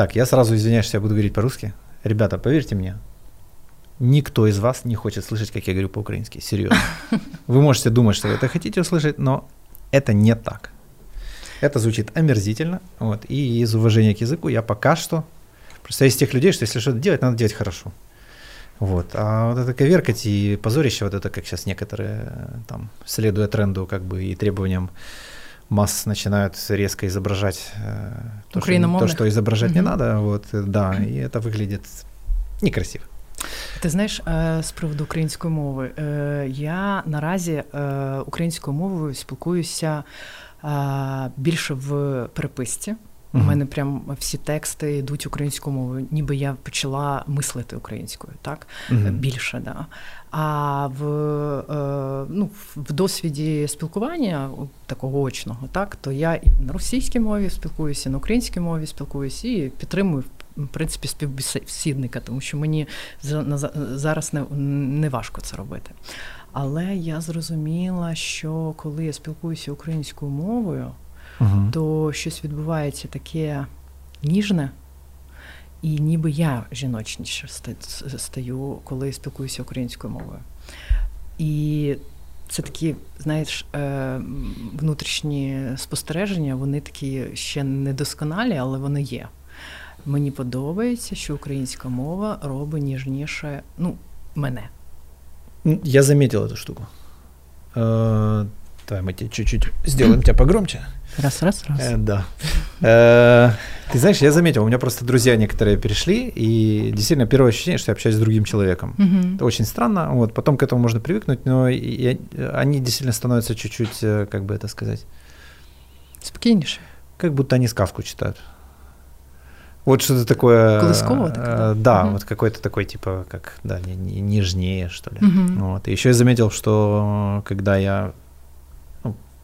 Так, я сразу извиняюсь, что я буду говорить по-русски. Ребята, поверьте мне, никто из вас не хочет слышать, как я говорю по-украински. Серьезно. Вы можете думать, что вы это хотите услышать, но это не так. Это звучит омерзительно. Вот, и из уважения к языку я пока что... Просто из тех людей, что если что-то делать, надо делать хорошо. Вот. А вот это коверкать и позорище, вот это как сейчас некоторые, там, следуя тренду как бы и требованиям масс начинают резко изображать э, то, что, то, что изображать не надо, вот, да, і це выглядит некрасиво. Ти знаєш, з приводу української мови, е, я наразі українською мовою спілкуюся більше в переписці. У мене прям всі тексти йдуть українською мовою, ніби я почала мислити українською, так uh-huh. більше, да. А в е, ну, в досвіді спілкування такого очного, так то я і на російській мові спілкуюся, і на українській мові спілкуюся і підтримую в принципі співбесідника, тому що мені зараз не, не важко це робити. Але я зрозуміла, що коли я спілкуюся українською мовою, угу. то щось відбувається таке ніжне. І ніби я жіночніше стаю, коли спілкуюся українською мовою. І це такі, знаєш, е, внутрішні спостереження, вони такі ще недосконалі, але вони є. Мені подобається, що українська мова робить ніжніше ну, мене. Я заметил эту штуку. Э, давай мы тебе чуть-чуть сделаем тебя погромче. Раз, раз, раз. Э, да. Э, ты знаешь, я заметил, у меня просто друзья некоторые перешли, и действительно первое ощущение, что я общаюсь с другим человеком. Угу. Это очень странно, вот, потом к этому можно привыкнуть, но я, они действительно становятся чуть-чуть, как бы это сказать... Спокойнейше. Как будто они сказку читают. Вот что-то такое. Колысково? Э, да, угу. вот какой-то такой, типа, как, да, не, не, нежнее, что ли. Угу. Вот. И еще я заметил, что когда я,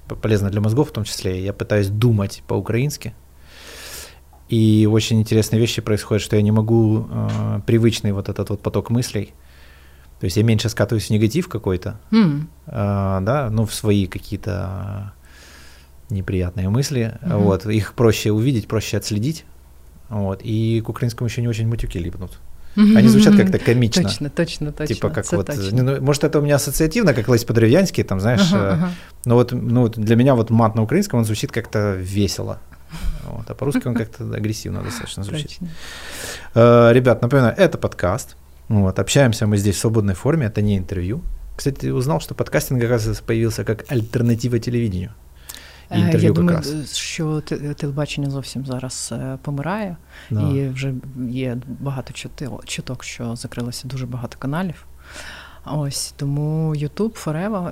полезно для мозгов в том числе, я пытаюсь думать по-украински, и очень интересные вещи происходят, что я не могу э, привычный вот этот вот поток мыслей, то есть я меньше скатываюсь в негатив какой-то, mm. э, да, ну, в свои какие-то неприятные мысли, mm-hmm. вот, их проще увидеть, проще отследить, вот. И к украинскому еще не очень матюки липнут. Они звучат как-то комично. Точно, точно, точно. Типа как вот, точно. Ну, может, это у меня ассоциативно, как Лесь по-древянски, там, знаешь, ага, э, ага. но вот ну, для меня вот мат на украинском, он звучит как-то весело. Вот, а по-русски он как-то агрессивно достаточно звучит. Э, ребят, напоминаю, это подкаст. Вот, общаемся мы здесь в свободной форме, это не интервью. Кстати, узнал, что подкастинг, оказывается, появился как альтернатива телевидению. і інтерв'ю. Я думаю, що телебачення зовсім зараз е, помирає, да. і вже є багато чуток, що закрилося дуже багато каналів. Ось тому YouTube Forever.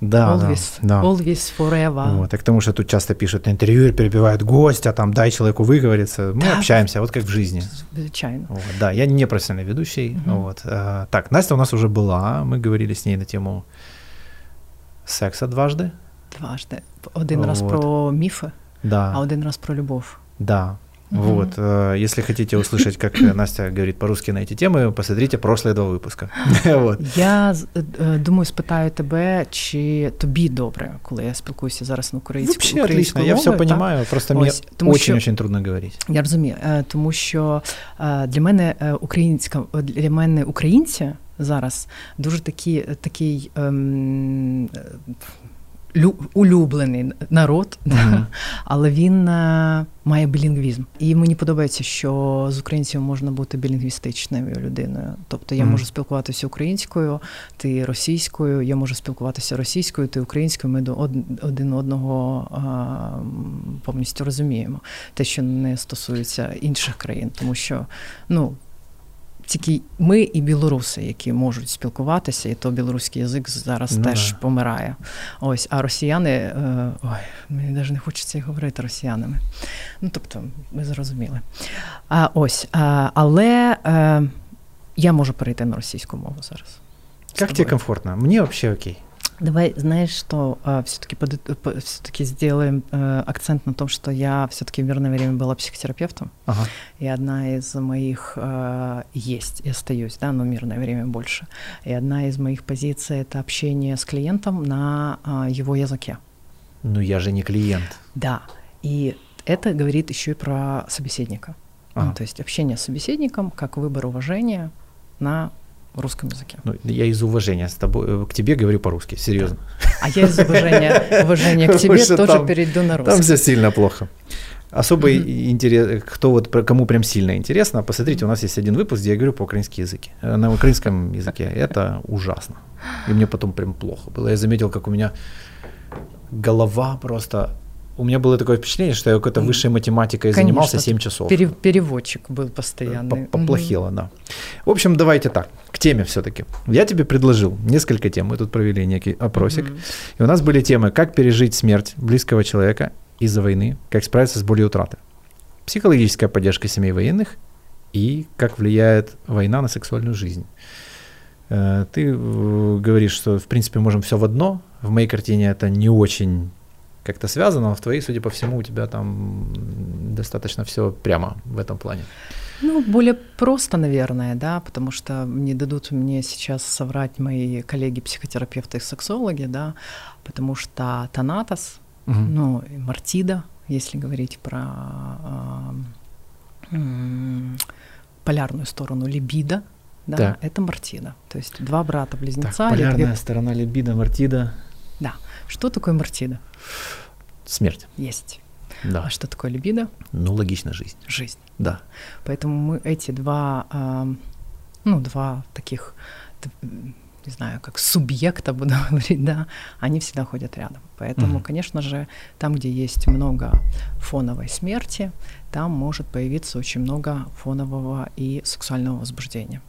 Да, always, да, always forever. Вот, и к тому, что тут часто пишут, интервьюер перебивает гостя, там, дай человеку выговориться. Мы да. общаемся, вот как в жизни. Звичайно. Вот, да, я не профессиональный ведущий. Угу. Вот. А, так, Настя у нас уже была, мы говорили с ней на тему секса дважды. Дважды. Один вот. раз про мифы, да. а один раз про любовь. Да. Угу. Вот. Э, если хотите услышать, как Настя говорит по-русски на эти темы, посмотрите прошлые два выпуска. вот. Я э, думаю, спитаю тебе, чи тобі добре, коли я спілкуюся зараз на українську Вообще отлично, я все понимаю, так? просто мені очень-очень трудно говорити. Я розумію, е, тому що е, для мене е, українська, для мене українці зараз дуже такі, такий ем, улюблений народ, mm-hmm. але він е, має білінгвізм. І мені подобається, що з українців можна бути білінгвістичною людиною. Тобто я mm-hmm. можу спілкуватися українською, ти російською, я можу спілкуватися російською, ти українською. Ми до один одного а, повністю розуміємо. Те, що не стосується інших країн, тому що ну тільки ми і білоруси, які можуть спілкуватися, і то білоруський язик зараз ну, теж да. помирає. Ось, а росіяни, е, ой, мені навіть не хочеться говорити росіянами. Ну, тобто, ми зрозуміли. А, Ось, а, але а, я можу перейти на російську мову зараз. Як тобі комфортно? Мені взагалі окей. Давай, знаешь, что э, все-таки под, все-таки сделаем э, акцент на том, что я все-таки в мирное время была психотерапевтом, ага. и одна из моих э, есть и остаюсь, да, но мирное время больше. И одна из моих позиций это общение с клиентом на э, его языке. Ну я же не клиент. Да, и это говорит еще и про собеседника. Ага. Ну, то есть общение с собеседником как выбор уважения на русском языке. Ну, я из уважения с тобой, э, к тебе говорю по-русски, серьезно. А я из уважения, уважения к тебе тоже там, перейду на русский. Там все сильно плохо. Особый mm-hmm. интерес, кто вот, кому прям сильно интересно, посмотрите, у нас есть один выпуск, где я говорю по-украински языке. Э, на украинском языке это ужасно. И мне потом прям плохо было. Я заметил, как у меня голова просто у меня было такое впечатление, что я какой-то высшей математикой Конечно, занимался 7 часов. Пере- переводчик был постоянный. Поплохело, угу. да. В общем, давайте так, к теме все-таки. Я тебе предложил несколько тем. Мы тут провели некий опросик. Угу. И у нас были темы, как пережить смерть близкого человека из-за войны, как справиться с болью утраты, психологическая поддержка семей военных и как влияет война на сексуальную жизнь. Э, ты э, говоришь, что в принципе можем все в одно. В моей картине это не очень как-то связано, но в твоей, судя по всему, у тебя там достаточно все прямо в этом плане. Ну, более просто, наверное, да, потому что не дадут мне сейчас соврать мои коллеги-психотерапевты и сексологи, да, потому что Танатос, угу. ну, Мартида, если говорить про э, э, полярную сторону либидо, да, да, это Мартида. То есть два брата-близнеца. Так, полярная две... сторона либидо, Мартида. Да. Что такое Мартида? Смерть. Есть. Да. А что такое либидо? Ну, логично, жизнь. Жизнь. Да. Поэтому мы эти два, ну, два таких, не знаю, как субъекта, буду говорить, да, они всегда ходят рядом. Поэтому, угу. конечно же, там, где есть много фоновой смерти, там может появиться очень много фонового и сексуального возбуждения.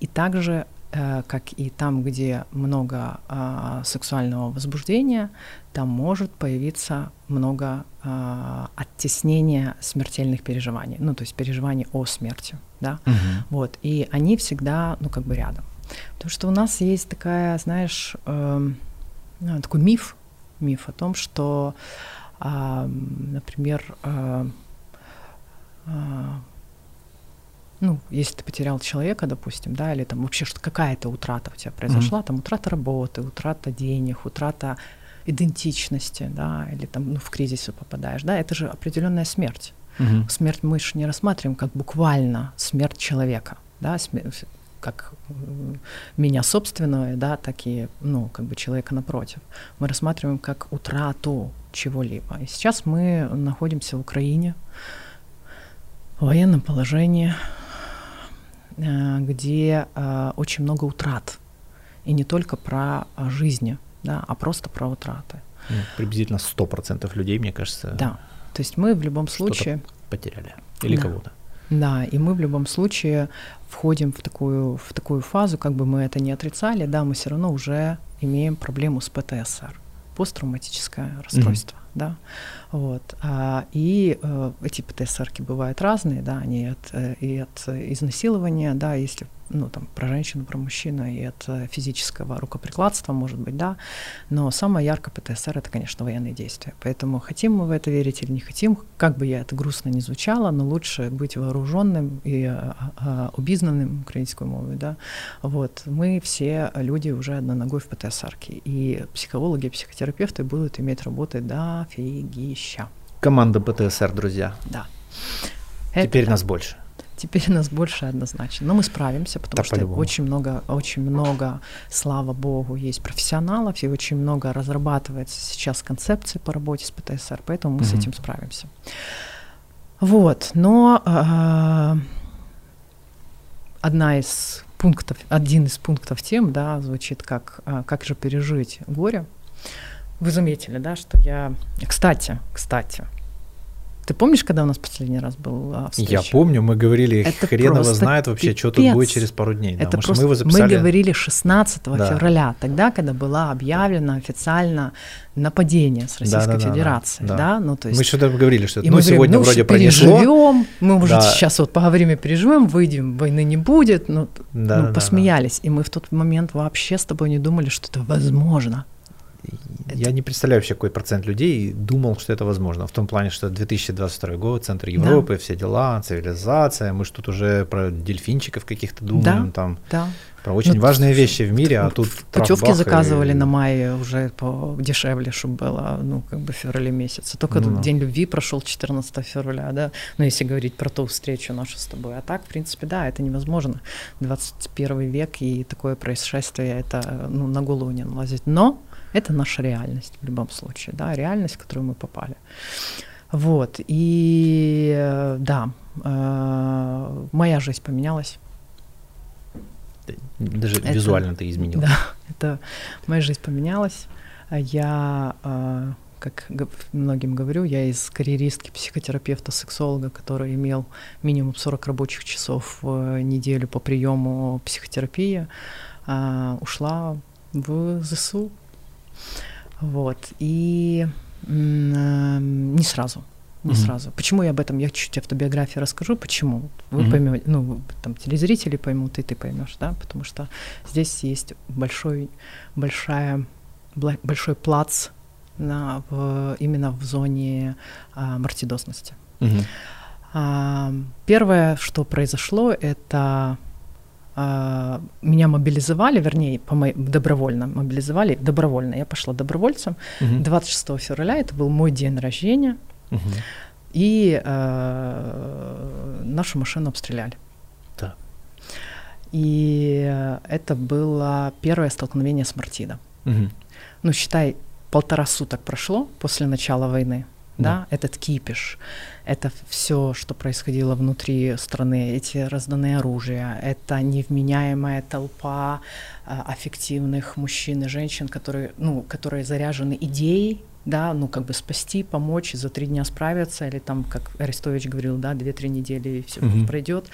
И также как и там, где много э, сексуального возбуждения, там может появиться много э, оттеснения смертельных переживаний, ну то есть переживаний о смерти, да, угу. вот, и они всегда, ну как бы рядом, потому что у нас есть такая, знаешь, э, такой миф, миф о том, что, э, например, э, э, ну, если ты потерял человека, допустим, да, или там вообще что какая-то утрата у тебя произошла, mm-hmm. там утрата работы, утрата денег, утрата идентичности, да, или там ну, в кризис попадаешь, да, это же определенная смерть. Mm-hmm. Смерть мы же не рассматриваем как буквально смерть человека, да, смерть, как меня собственного, да, так и, ну, как бы человека напротив. Мы рассматриваем как утрату чего-либо. И сейчас мы находимся в Украине, в военном положении, где э, очень много утрат. И не только про э, жизни, да, а просто про утраты. Ну, приблизительно 100% людей, мне кажется. Да. То есть мы в любом случае... Потеряли. Или да. кого-то. Да, и мы в любом случае входим в такую, в такую фазу, как бы мы это не отрицали, да, мы все равно уже имеем проблему с ПТСР, посттравматическое расстройство, mm-hmm. да. Вот. А, и э, эти ПТСРки бывают разные, да, они от, э, и от изнасилования, да, если ну, там, про женщину, про мужчину, и от э, физического рукоприкладства, может быть, да, но самое яркое ПТСР — это, конечно, военные действия. Поэтому хотим мы в это верить или не хотим, как бы я это грустно не звучало, но лучше быть вооруженным и а, а, обизнанным украинской мовой, да, вот, мы все люди уже одной ногой в ПТСР, и психологи, психотерапевты будут иметь работы дофигища. Команда ПТСР, друзья. Да. Теперь это, нас больше. Теперь нас больше однозначно. Но мы справимся, потому да, что очень много, очень много, слава богу, есть профессионалов, и очень много разрабатывается сейчас концепции по работе с ПТСР, поэтому мы mm-hmm. с этим справимся. Вот, но э, одна из пунктов, один из пунктов тем, да, звучит как э, «Как же пережить горе?». Вы заметили, да, что я... Кстати, кстати, ты помнишь, когда у нас последний раз был а, встреча? Я помню, мы говорили, это хрен его знает вообще, пипец. что тут будет через пару дней. Да, это может, просто... мы, его записали... мы говорили 16 да. февраля, тогда, когда было объявлено официально нападение с Российской да, да, Федерацией, да, да. да? Ну, то есть... Мы что-то говорили, что ну, сегодня ну, вроде переживем, мы, может, да. сейчас вот поговорим и переживем, выйдем, войны не будет, ну, да, ну да, посмеялись. Да. И мы в тот момент вообще с тобой не думали, что это возможно. Я не представляю вообще, какой процент людей думал, что это возможно. В том плане, что 2022 год, центр Европы, да. все дела, цивилизация. Мы же тут уже про дельфинчиков каких-то думаем, да, там, да. про очень ну, важные вещи в мире, а тут Путевки заказывали и... на мае уже по дешевле, чтобы было, ну, как бы в феврале месяце. Только ну, День любви прошел 14 февраля, да, ну, если говорить про ту встречу нашу с тобой. А так, в принципе, да, это невозможно. 21 век и такое происшествие, это, ну, на голову не налазить. Но это наша реальность в любом случае, да, реальность, в которую мы попали. Вот, и э, да, э, моя жизнь поменялась. Даже это, визуально ты изменилась. Да, это моя жизнь поменялась. Я, э, как многим говорю, я из карьеристки психотерапевта, сексолога, который имел минимум 40 рабочих часов в неделю по приему психотерапии, ушла в ЗСУ вот. И э, не сразу. Не mm-hmm. сразу. Почему я об этом? Я чуть-чуть автобиографии расскажу. Почему? Вы mm-hmm. поймете, ну, там, телезрители поймут, и ты поймешь, да, потому что здесь есть большой, большая, большой плац на, в, именно в зоне а, мартидозности. Mm-hmm. А, первое, что произошло, это меня мобилизовали, вернее, по моей, добровольно мобилизовали, добровольно. Я пошла добровольцем. Угу. 26 февраля это был мой день рождения, угу. и э, нашу машину обстреляли. Да. И это было первое столкновение с Мартидо. Угу. Ну, считай, полтора суток прошло после начала войны да, да этот кипиш, это все, что происходило внутри страны, эти разданные оружия, это невменяемая толпа а, аффективных мужчин и женщин, которые, ну, которые заряжены идеей, да, ну, как бы спасти, помочь, за три дня справиться, или там, как Арестович говорил, да, две-три недели и все угу. пройдет.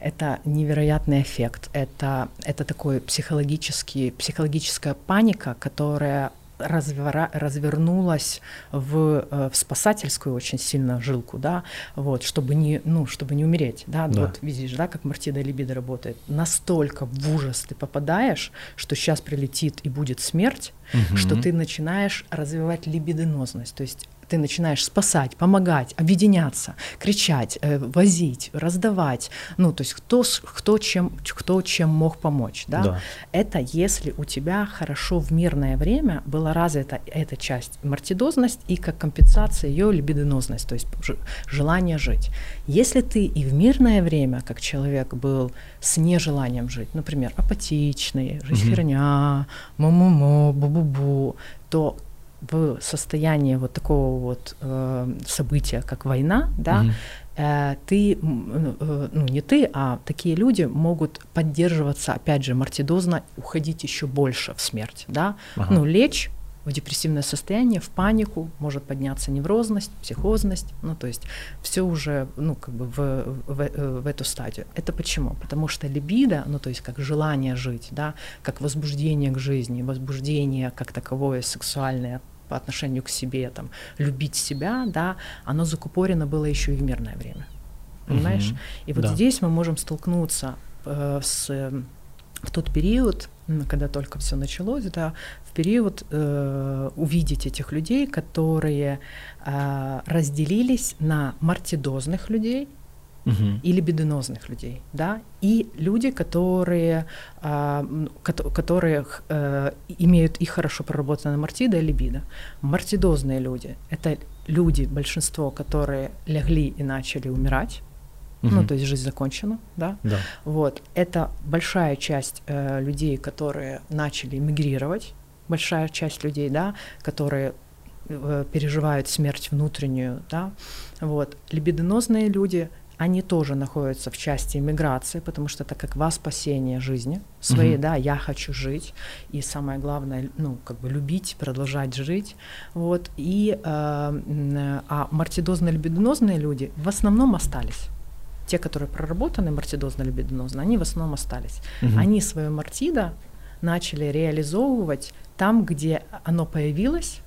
Это невероятный эффект, это, это такой психологический, психологическая паника, которая развера, развернулась в, э, в спасательскую очень сильно жилку, да, вот, чтобы не, ну, чтобы не умереть, да, да. вот видишь, да, как Мартида Либидо работает, настолько в ужас ты попадаешь, что сейчас прилетит и будет смерть, угу. что ты начинаешь развивать либидинозность, то есть ты начинаешь спасать, помогать, объединяться, кричать, э, возить, раздавать. Ну, то есть кто, кто, чем, кто чем мог помочь. Да? Да. Это если у тебя хорошо в мирное время была развита эта часть мартидозность и как компенсация ее либидинозность, то есть желание жить. Если ты и в мирное время, как человек был с нежеланием жить, например, апатичный, жизнь угу. херня, му-му-му, бу-бу-бу, то в состоянии вот такого вот э, события, как война, да, mm э, ты, э, ну не ты, а такие люди могут поддерживаться, опять же, мартидозно, уходить еще больше в смерть, да, ага. ну лечь в депрессивное состояние, в панику, может подняться неврозность, психозность, ну то есть все уже, ну как бы в, в, э, в эту стадию. Это почему? Потому что либидо, ну то есть как желание жить, да, как возбуждение к жизни, возбуждение как таковое сексуальное по отношению к себе, там, любить себя, да, оно закупорено было еще и в мирное время. Понимаешь? Угу. И вот да. здесь мы можем столкнуться э, с в тот период, когда только все началось, да, в период э, увидеть этих людей, которые э, разделились на мартидозных людей угу. и либидинозных людей, да, и люди, которые, э, которые э, имеют и хорошо проработанное мартидо и либидо. Мартидозные люди — это люди, большинство, которые легли и начали умирать, Угу. Ну, то есть жизнь закончена, да? Да. Вот. Это большая часть э, людей, которые начали мигрировать, большая часть людей, да, которые э, переживают смерть внутреннюю, да. Вот. Либидинозные люди, они тоже находятся в части миграции, потому что это как во спасение жизни своей, угу. да, я хочу жить, и самое главное, ну, как бы любить, продолжать жить, вот. И, э, а мартидозно-либидинозные люди в основном остались те, которые проработаны мартидозно-либидинозно, они в основном остались. Угу. Они свое мартидо начали реализовывать там, где оно появилось,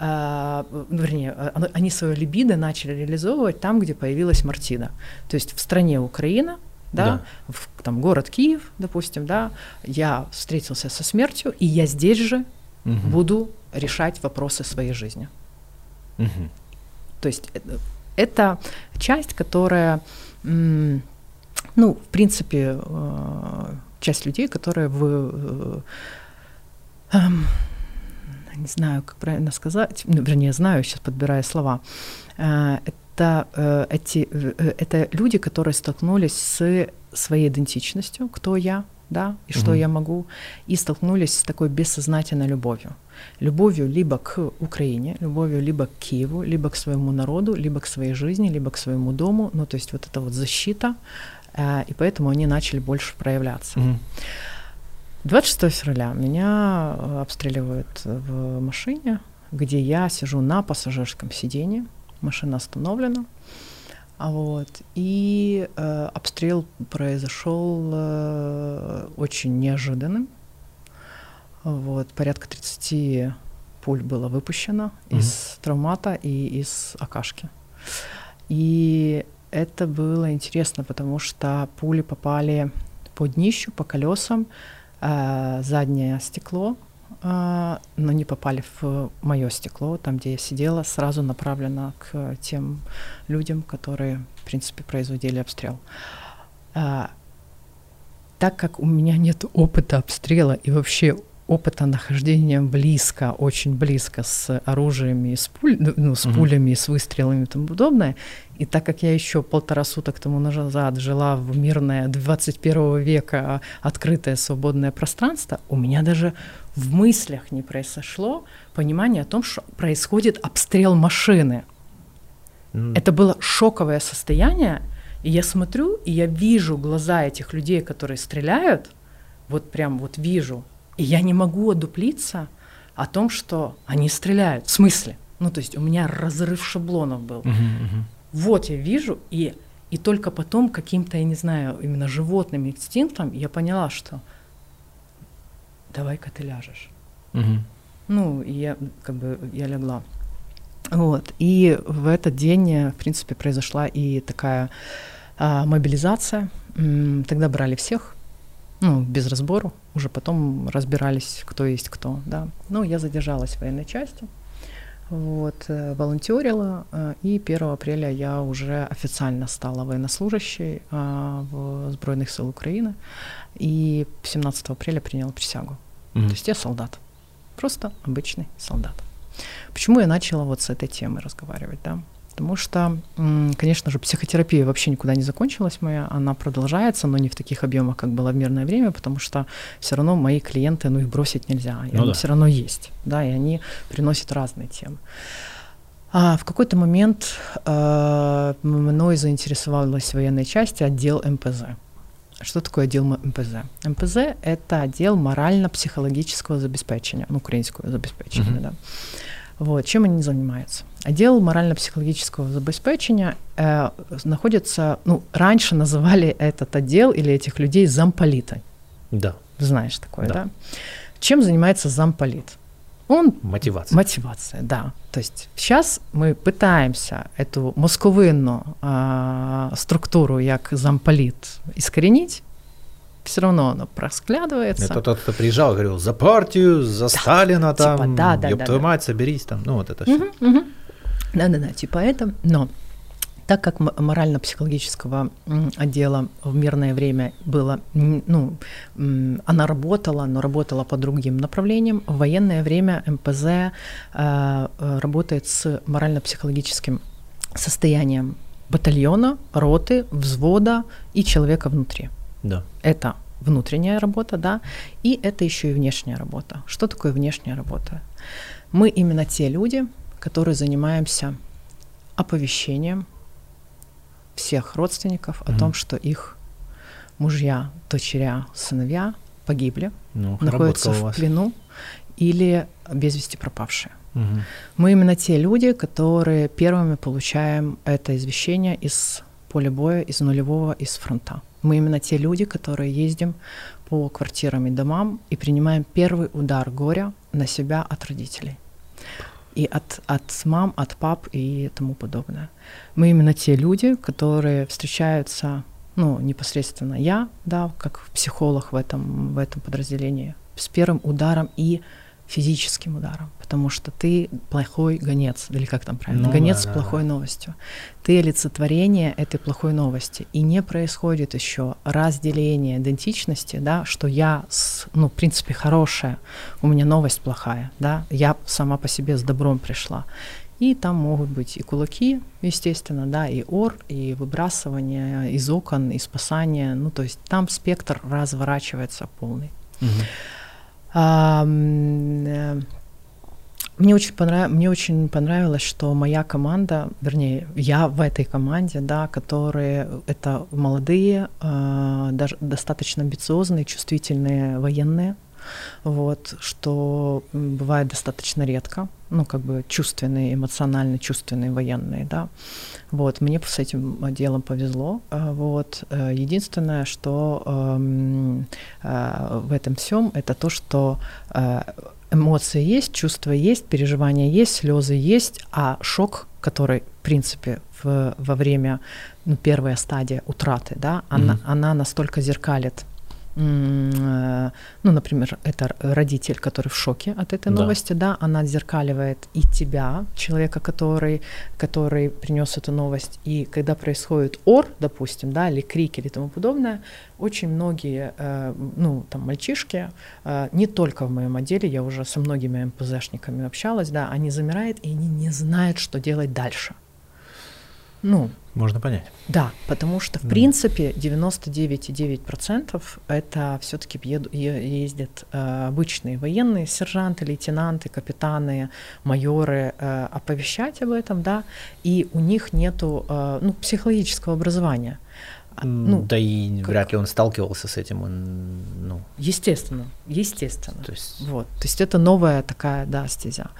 э, вернее, оно, они свое либидо начали реализовывать там, где появилась мартида. То есть в стране Украина, да, да. В, там город Киев, допустим, да, я встретился со смертью, и я здесь же угу. буду решать вопросы своей жизни. Угу. То есть это, это часть, которая, ну, в принципе, э, часть людей, которые в э, эм, не знаю, как правильно сказать, ну, вернее, знаю, сейчас подбираю слова. Э, это, эти, это люди, которые столкнулись с своей идентичностью, кто я, да, и что угу. я могу, и столкнулись с такой бессознательной любовью. Любовью либо к Украине, любовью либо к Киеву, либо к своему народу, либо к своей жизни, либо к своему дому. Ну, то есть вот эта вот защита, э, и поэтому они начали больше проявляться. Угу. 26 февраля меня э, обстреливают в машине, где я сижу на пассажирском сиденье, машина остановлена, вот. И э, обстрел произошел э, очень неожиданным. Вот. Порядка 30 пуль было выпущено mm-hmm. из травмата и из акашки. И это было интересно, потому что пули попали по днищу, по колесам, э, заднее стекло а, но не попали в мое стекло, там, где я сидела, сразу направлено к тем людям, которые, в принципе, производили обстрел. А, так как у меня нет опыта обстрела и вообще опыта нахождения близко, очень близко с оружиями, с, пуль, ну, ну с угу. пулями, с выстрелами и тому подобное. И так как я еще полтора суток тому назад жила в мирное 21 века открытое свободное пространство, у меня даже в мыслях не произошло понимание о том, что происходит обстрел машины. Mm. Это было шоковое состояние, и я смотрю, и я вижу глаза этих людей, которые стреляют, вот прям вот вижу, и я не могу одуплиться о том, что они стреляют. В смысле? Ну, то есть у меня разрыв шаблонов был. Uh-huh, uh-huh. Вот я вижу, и, и только потом каким-то, я не знаю, именно животным инстинктом я поняла, что давай-ка ты ляжешь. Угу. Ну, и я как бы я легла. Вот. И в этот день, в принципе, произошла и такая а, мобилизация. Тогда брали всех, ну, без разбору. Уже потом разбирались, кто есть кто, да. Ну, я задержалась в военной части, вот, э, волонтерила, э, и 1 апреля я уже официально стала военнослужащей а, в Збройных сил Украины, и 17 апреля приняла присягу. Mm-hmm. То есть я солдат. Просто обычный солдат. Почему я начала вот с этой темы разговаривать, да? Потому что, конечно же, психотерапия вообще никуда не закончилась моя, она продолжается, но не в таких объемах, как было в мирное время, потому что все равно мои клиенты, ну их бросить нельзя, и ну, они да. все равно есть, да, и они приносят разные темы. А в какой-то момент э, мной заинтересовалась военной части отдел МПЗ. Что такое отдел МПЗ? МПЗ – это отдел морально-психологического забеспечения, ну, украинского забеспечения, mm-hmm. да. Вот, чем они занимаются? Отдел морально-психологического забеспечения э, находится, ну, раньше называли этот отдел или этих людей замполитой. Да. Знаешь такое, да? да? Чем занимается замполит? Он мотивация. Мотивация, да. То есть сейчас мы пытаемся эту московинну а, структуру, як замполит, искоренить, все равно оно просклядывается. Это тот, кто приезжал, говорил, за партию, за да, Сталина, типа, там, да, да, ёб да, твою да. мать, соберись там, ну вот это все. Угу, угу. Да-да-да, типа это, но так как морально-психологического отдела в мирное время было, ну, она работала, но работала по другим направлениям, в военное время МПЗ э, работает с морально-психологическим состоянием батальона, роты, взвода и человека внутри. Да. Это внутренняя работа, да, и это еще и внешняя работа. Что такое внешняя работа? Мы именно те люди, которые занимаемся оповещением всех родственников mm-hmm. о том, что их мужья, дочеря, сыновья погибли, ну, находятся в плену или без вести пропавшие. Угу. Мы именно те люди, которые первыми получаем это извещение из поля боя, из нулевого, из фронта. Мы именно те люди, которые ездим по квартирам и домам и принимаем первый удар горя на себя от родителей и от, от мам, от пап и тому подобное. Мы именно те люди, которые встречаются, ну, непосредственно я, да, как психолог в этом, в этом подразделении, с первым ударом и физическим ударом, потому что ты плохой гонец, или как там правильно, Ну гонец да, с да, плохой новостью. Ты олицетворение этой плохой новости, и не происходит еще разделение идентичности, да, что я, с, ну, в принципе, хорошая, у меня новость плохая, да, я сама по себе с добром пришла. И там могут быть и кулаки, естественно, да, и ор, и выбрасывание из окон, и спасание. Ну, то есть там спектр разворачивается полный. Мгм. Э, мне очень, понрав... мне очень понравилось, что моя команда, вернее, я в этой команде, да, которые это молодые, э, даже достаточно амбициозные, чувствительные военные, вот, что бывает достаточно редко, ну, как бы чувственные, эмоционально чувственные военные, да, вот, мне с этим делом повезло, а, вот, э, единственное, что эм, э, в этом всем, это то, что э, эмоции есть, чувства есть, переживания есть, слезы есть, а шок, который, в принципе, в, во время, ну, первая стадия утраты, да, она, Мгм. она настолько зеркалит э, ну, например, это родитель, который в шоке от этой Да. новости, да, она отзеркаливает и тебя, человека, который, который принес эту новость, и когда происходит ор, допустим, да, или крик или тому подобное, очень многие, э, ну, там, мальчишки, э, не только в моем отделе, я уже со многими МПЗшниками общалась, да, они замирают, и они не знают, что делать дальше. Ну, Можно понять. да, потому что, в Да. принципе, 99,9% это все-таки ездят э, обычные военные, сержанты, лейтенанты, капитаны, майоры, э, оповещать об этом, да, и у них нету э, ну, психологического образования. А, Ну, да и как- вряд ли он сталкивался с этим, он, ну, естественно, естественно. то есть... Вот, то есть это новая такая, да, стезя.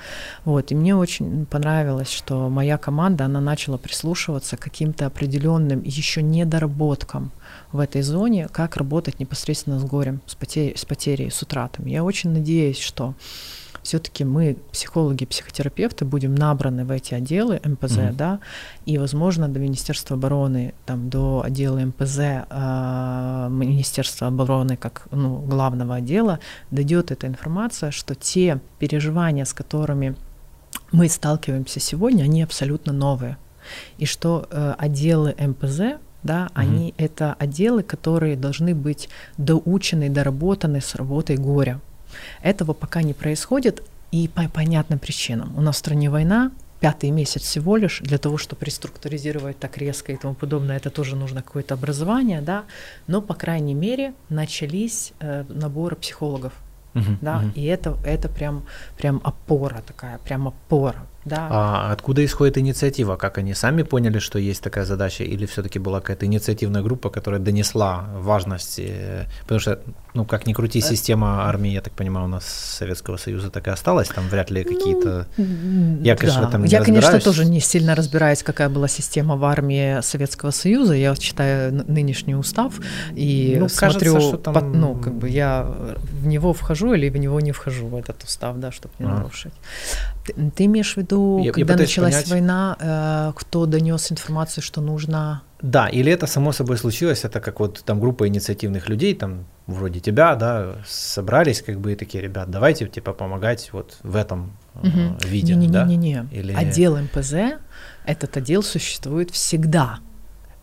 Вот, и мне очень понравилось, что моя команда, она начала прислушиваться к каким-то определенным еще недоработкам в этой зоне, как работать непосредственно с горем, с потерей, с потерей, с утратами. Я очень надеюсь, что все-таки мы, психологи, психотерапевты, будем набраны в эти отделы МПЗ, Мгм. да, и, возможно, до Министерства обороны, там, до отдела МПЗ, а, Министерства обороны как ну, главного отдела дойдет эта информация, что те переживания, с которыми мы сталкиваемся сегодня, они абсолютно новые. И что э, отделы МПЗ, да, Мгм. они это отделы, которые должны быть доучены, доработаны с работой горя. Этого пока не происходит, и по понятным причинам. У нас в стране война, пятый месяц всего лишь, для того, чтобы реструктуризировать так резко и тому подобное, это тоже нужно какое-то образование, да, но, по крайней мере, начались э, наборы психологов, Мгм, да, мгм. и это, это прям, прям опора такая, прям опора, да. А откуда исходит инициатива? Как они сами поняли, что есть такая задача, или все-таки была какая-то инициативная группа, которая донесла важность? э, Потому что, ну, как ни крути, Э. система армии, я так понимаю, у нас Советского Союза так и осталась, там вряд ли какие-то... М, Я, конечно, в этом не Я, конечно, разбираюсь. тоже не сильно разбираюсь, какая была система в армии Советского Союза. Я читаю нынешний устав и Ну, смотрю, кажется, там- под- ну, как бы я в него вхожу или в него не вхожу, в этот устав, да, чтобы не А. нарушить. Ты, ты имеешь в виду, Я- я когда пытаюсь началась понять. война, э, кто донес информацию, что нужно... Да, или это само собой случилось, это как вот там группа инициативных людей, там вроде тебя, да, собрались как бы и такие, ребят, давайте типа помогать вот в этом э, Мгм. виде, да? Не-не-не-не. Или- Отдел МПЗ, этот отдел существует всегда.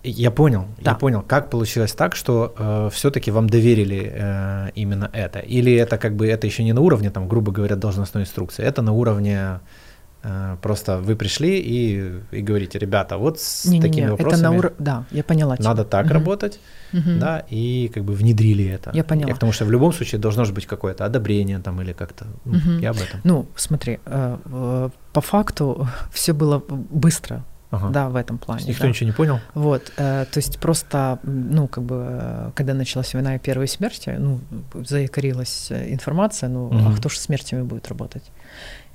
Я понял, Да. я понял, как получилось так, что все-таки вам доверили э, именно это, или это как бы это еще не на уровне, там, грубо говоря, должностной инструкции, это на уровне э, просто вы пришли и, и говорите, ребята, вот с Не-не-не, такими это вопросами на уровне... Да, я поняла. тебя. надо так Мгм. работать, Мгм. да, и как бы внедрили это. Я поняла. И потому что в любом случае должно же быть какое-то одобрение там или как-то, ну, Мгм. я об этом. Ну, смотри, э, э, по факту все было быстро, Ага. да, в этом То плане. никто да. ничего не понял? Вот, э, то есть просто, ну, как бы, э, когда началась война и первые смерти, ну, заякорилась э, информация, ну, Мгм. а кто же с смертями будет работать?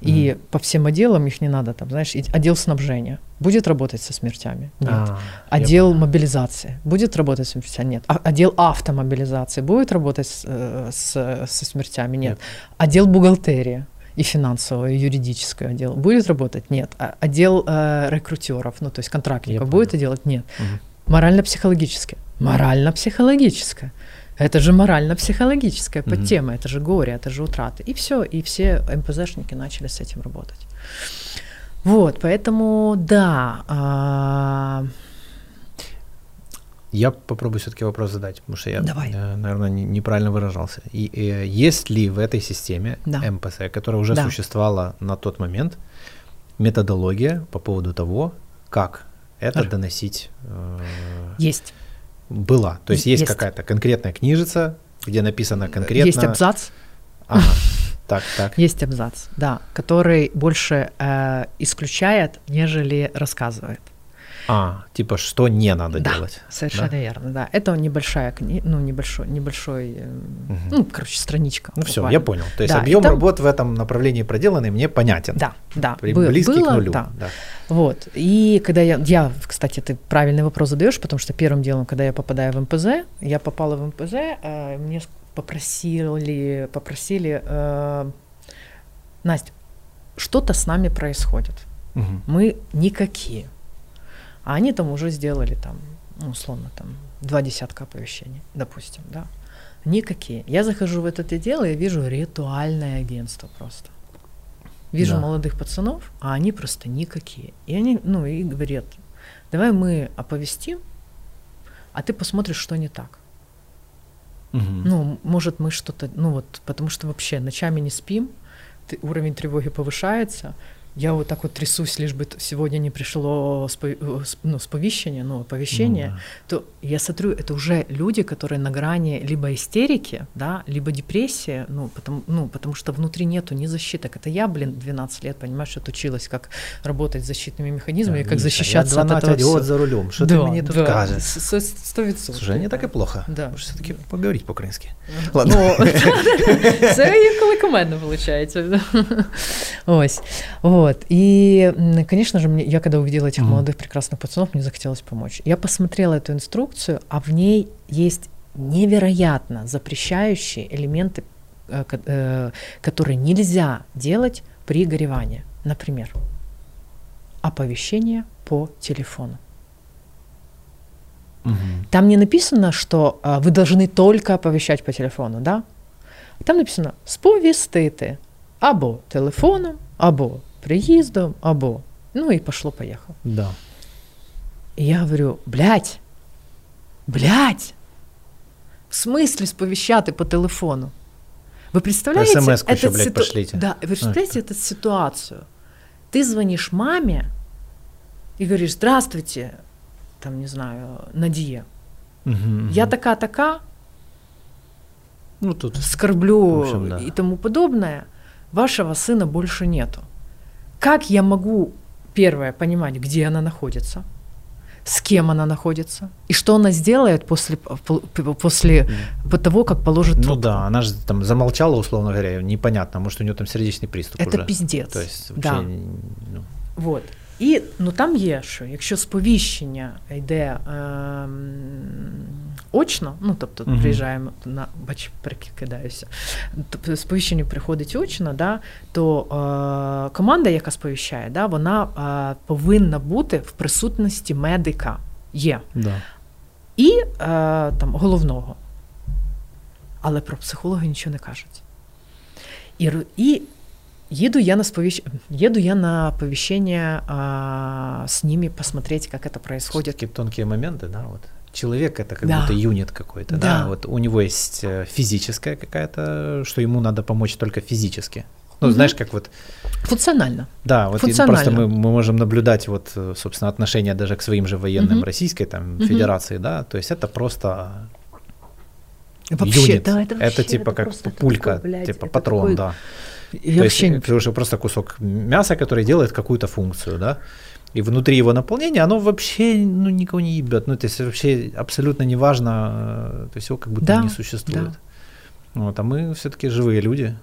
И по всем отделам их не надо, там, знаешь, отдел снабжения будет работать со смертями? Нет. А, Отдел мобилизации будет работать со смертями? Нет. А- Отдел автомобилизации будет работать с, э, с- со смертями? Нет. Нет. Отдел бухгалтерии и финансового, и юридического отдела будет работать? Нет. А отдел э, рекрутеров, ну то есть контрактников Я будет понял. это делать? Нет. Мгм. Морально-психологическое? Морально-психологическое. Это же морально-психологическая подтема, mm-hmm. это же горе, это же утраты. И все, и все МПЗшники начали с этим работать. Вот, поэтому да. А... Я попробую все-таки вопрос задать, потому что я, Давай. Э, наверное, неправильно выражался. И, и есть ли в этой системе да. МПС, которая уже да. существовала на тот момент, методология по поводу того, как это Р. доносить? Э, есть. Была. То есть есть, есть какая-то конкретная книжица, где написано конкретно. Есть абзац. Ага. Так, так. Есть абзац, да, который больше э, исключает, нежели рассказывает. А, типа, что не надо да, делать. Совершенно да? верно, да. Это небольшая книга, ну, небольшой, небольшой, угу. ну, короче, страничка. Ну, все, я понял. То есть да, объем там... работ в этом направлении проделанный мне понятен. Да, да. При, близкий было, к нулю. Да. да. Вот. И когда я, я, кстати, ты правильный вопрос задаешь, потому что первым делом, когда я попадаю в МПЗ, я попала в МПЗ, э, мне попросили, попросили, э, Настя, что-то с нами происходит. Угу. Мы никакие. А они там уже сделали там, ну, условно, там, два десятка оповещений, допустим, да. Никакие. Я захожу в это дело и вижу ритуальное агентство просто. Вижу да. молодых пацанов, а они просто никакие. И они, ну, и говорят, давай мы оповестим, а ты посмотришь, что не так. Угу. Ну, может, мы что-то, ну вот, потому что вообще ночами не спим, ты, уровень тревоги повышается, я вот так вот трясусь, лишь бы сегодня не пришло э, ну, сповещение, ну, оповещение, ну, да. то я смотрю, это уже люди, которые на грани либо истерики, да, либо депрессии, ну, потому, ну, потому что внутри нету ни защиток. Это я, блин, 12 лет, понимаешь, отучилась, как работать с защитными механизмами, да, как Миша, защищаться я 12 от этого вот за рулем, что да, ты мне тут да, скажешь? Сто відсотків. Слушай, не так и плохо. Да. Может, все-таки поговорить по-украински. Ладно. Це інколи комедно виходить. Ось. Вот. И, конечно же, мне, я когда увидела этих mm молодых прекрасных пацанов, мне захотелось помочь. Я посмотрела эту инструкцию, а в ней есть невероятно запрещающие элементы, э, э, которые нельзя делать при горевании. Например, оповещение по телефону. Угу. Там не написано, что а, вы должны только оповещать по телефону, да? Там написано сповістити або телефоном, або приїздом, або ну і пошло-поехало. Да. И я говорю, блядь, блядь, в смысле сповещати по телефону? Вы представляете? смс еще, блядь, ситу... пошлите. Да, вы представляете эту ситуацию? Ты звонишь маме и говоришь, здравствуйте, там, не знаю, Надія. Угу, я така-така, ну, тут, скорблю общем, да. и тому подобное, вашего сына больше нету. Как я могу, первое, понимать, где она находится, с кем она находится, и что она сделает после, после mm. того, как положит Ну да, она же там замолчала, условно говоря, непонятно, может, у нее там сердечный приступ Это уже. пиздец. То есть вообще, да. ну. Вот. І ну там є, що якщо сповіщення йде е, очно, ну тобто uh приїжджаємо на бач, перекидаюся, тобто сповіщення приходить очно, да, то е, команда, яка сповіщає, да, вона е, повинна бути в присутності медика. Є. Да. І е, там головного. Але про психолога нічого не кажуть. І, і Еду я на сповещ... еду я на оповещение а, с ними посмотреть, как это происходит. Такие тонкие моменты, да, вот. Человек это как да. будто юнит какой-то, да. да. Вот у него есть э, физическая какая-то, что ему надо помочь только физически. Ну, угу. знаешь, как вот... Функционально. Да, вот Функционально. просто мы, мы можем наблюдать вот, э, собственно, отношения даже к своим же военным угу. Российской там угу. федерации, да, то есть это просто Вообще, юнит. Да, это, вообще, это типа это как пулька, такой, блядь, типа патрон, такой... да. Я То вообще... есть, потому что просто кусок мяса, который делает какую-то функцию, да, и внутри его наполнения оно вообще ну, никого не ебет. Ну, то есть вообще абсолютно неважно, то есть его как будто да, не существует. Да. Вот, а мы все-таки живые люди.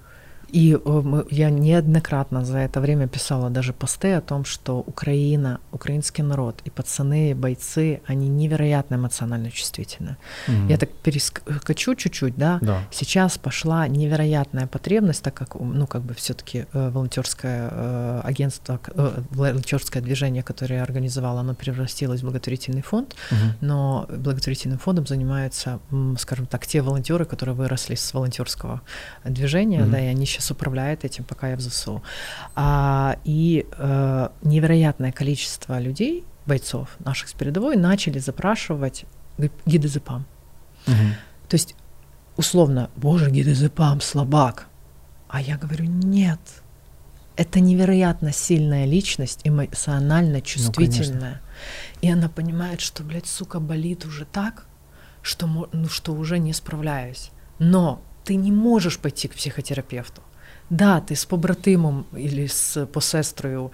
И э, я неоднократно за это время писала даже посты о том, что Украина, украинский народ и пацаны, и бойцы, они невероятно эмоционально чувствительны. Mm-hmm. Я так перескочу чуть-чуть, да? да. Сейчас пошла невероятная потребность, так как, ну, как бы все-таки э, волонтерское э, агентство, волонтерское движение, которое я организовала, оно превратилось в благотворительный фонд, mm-hmm. но благотворительным фондом занимаются, скажем так, те волонтеры, которые выросли с волонтерского движения, mm-hmm. да, и они сейчас управляют этим, пока я в ЗСУ. А, и э, невероятное количество людей, бойцов наших с передовой, начали запрашивать гидезепам. Угу. То есть, условно, боже, гидезепам, слабак. А я говорю, нет, это невероятно сильная личность, эмоционально чувствительная. Ну, и она понимает, что, блядь, сука, болит уже так, что, ну, что уже не справляюсь. Но ты не можешь пойти к психотерапевту. Да, ти з побратимом или з посестрою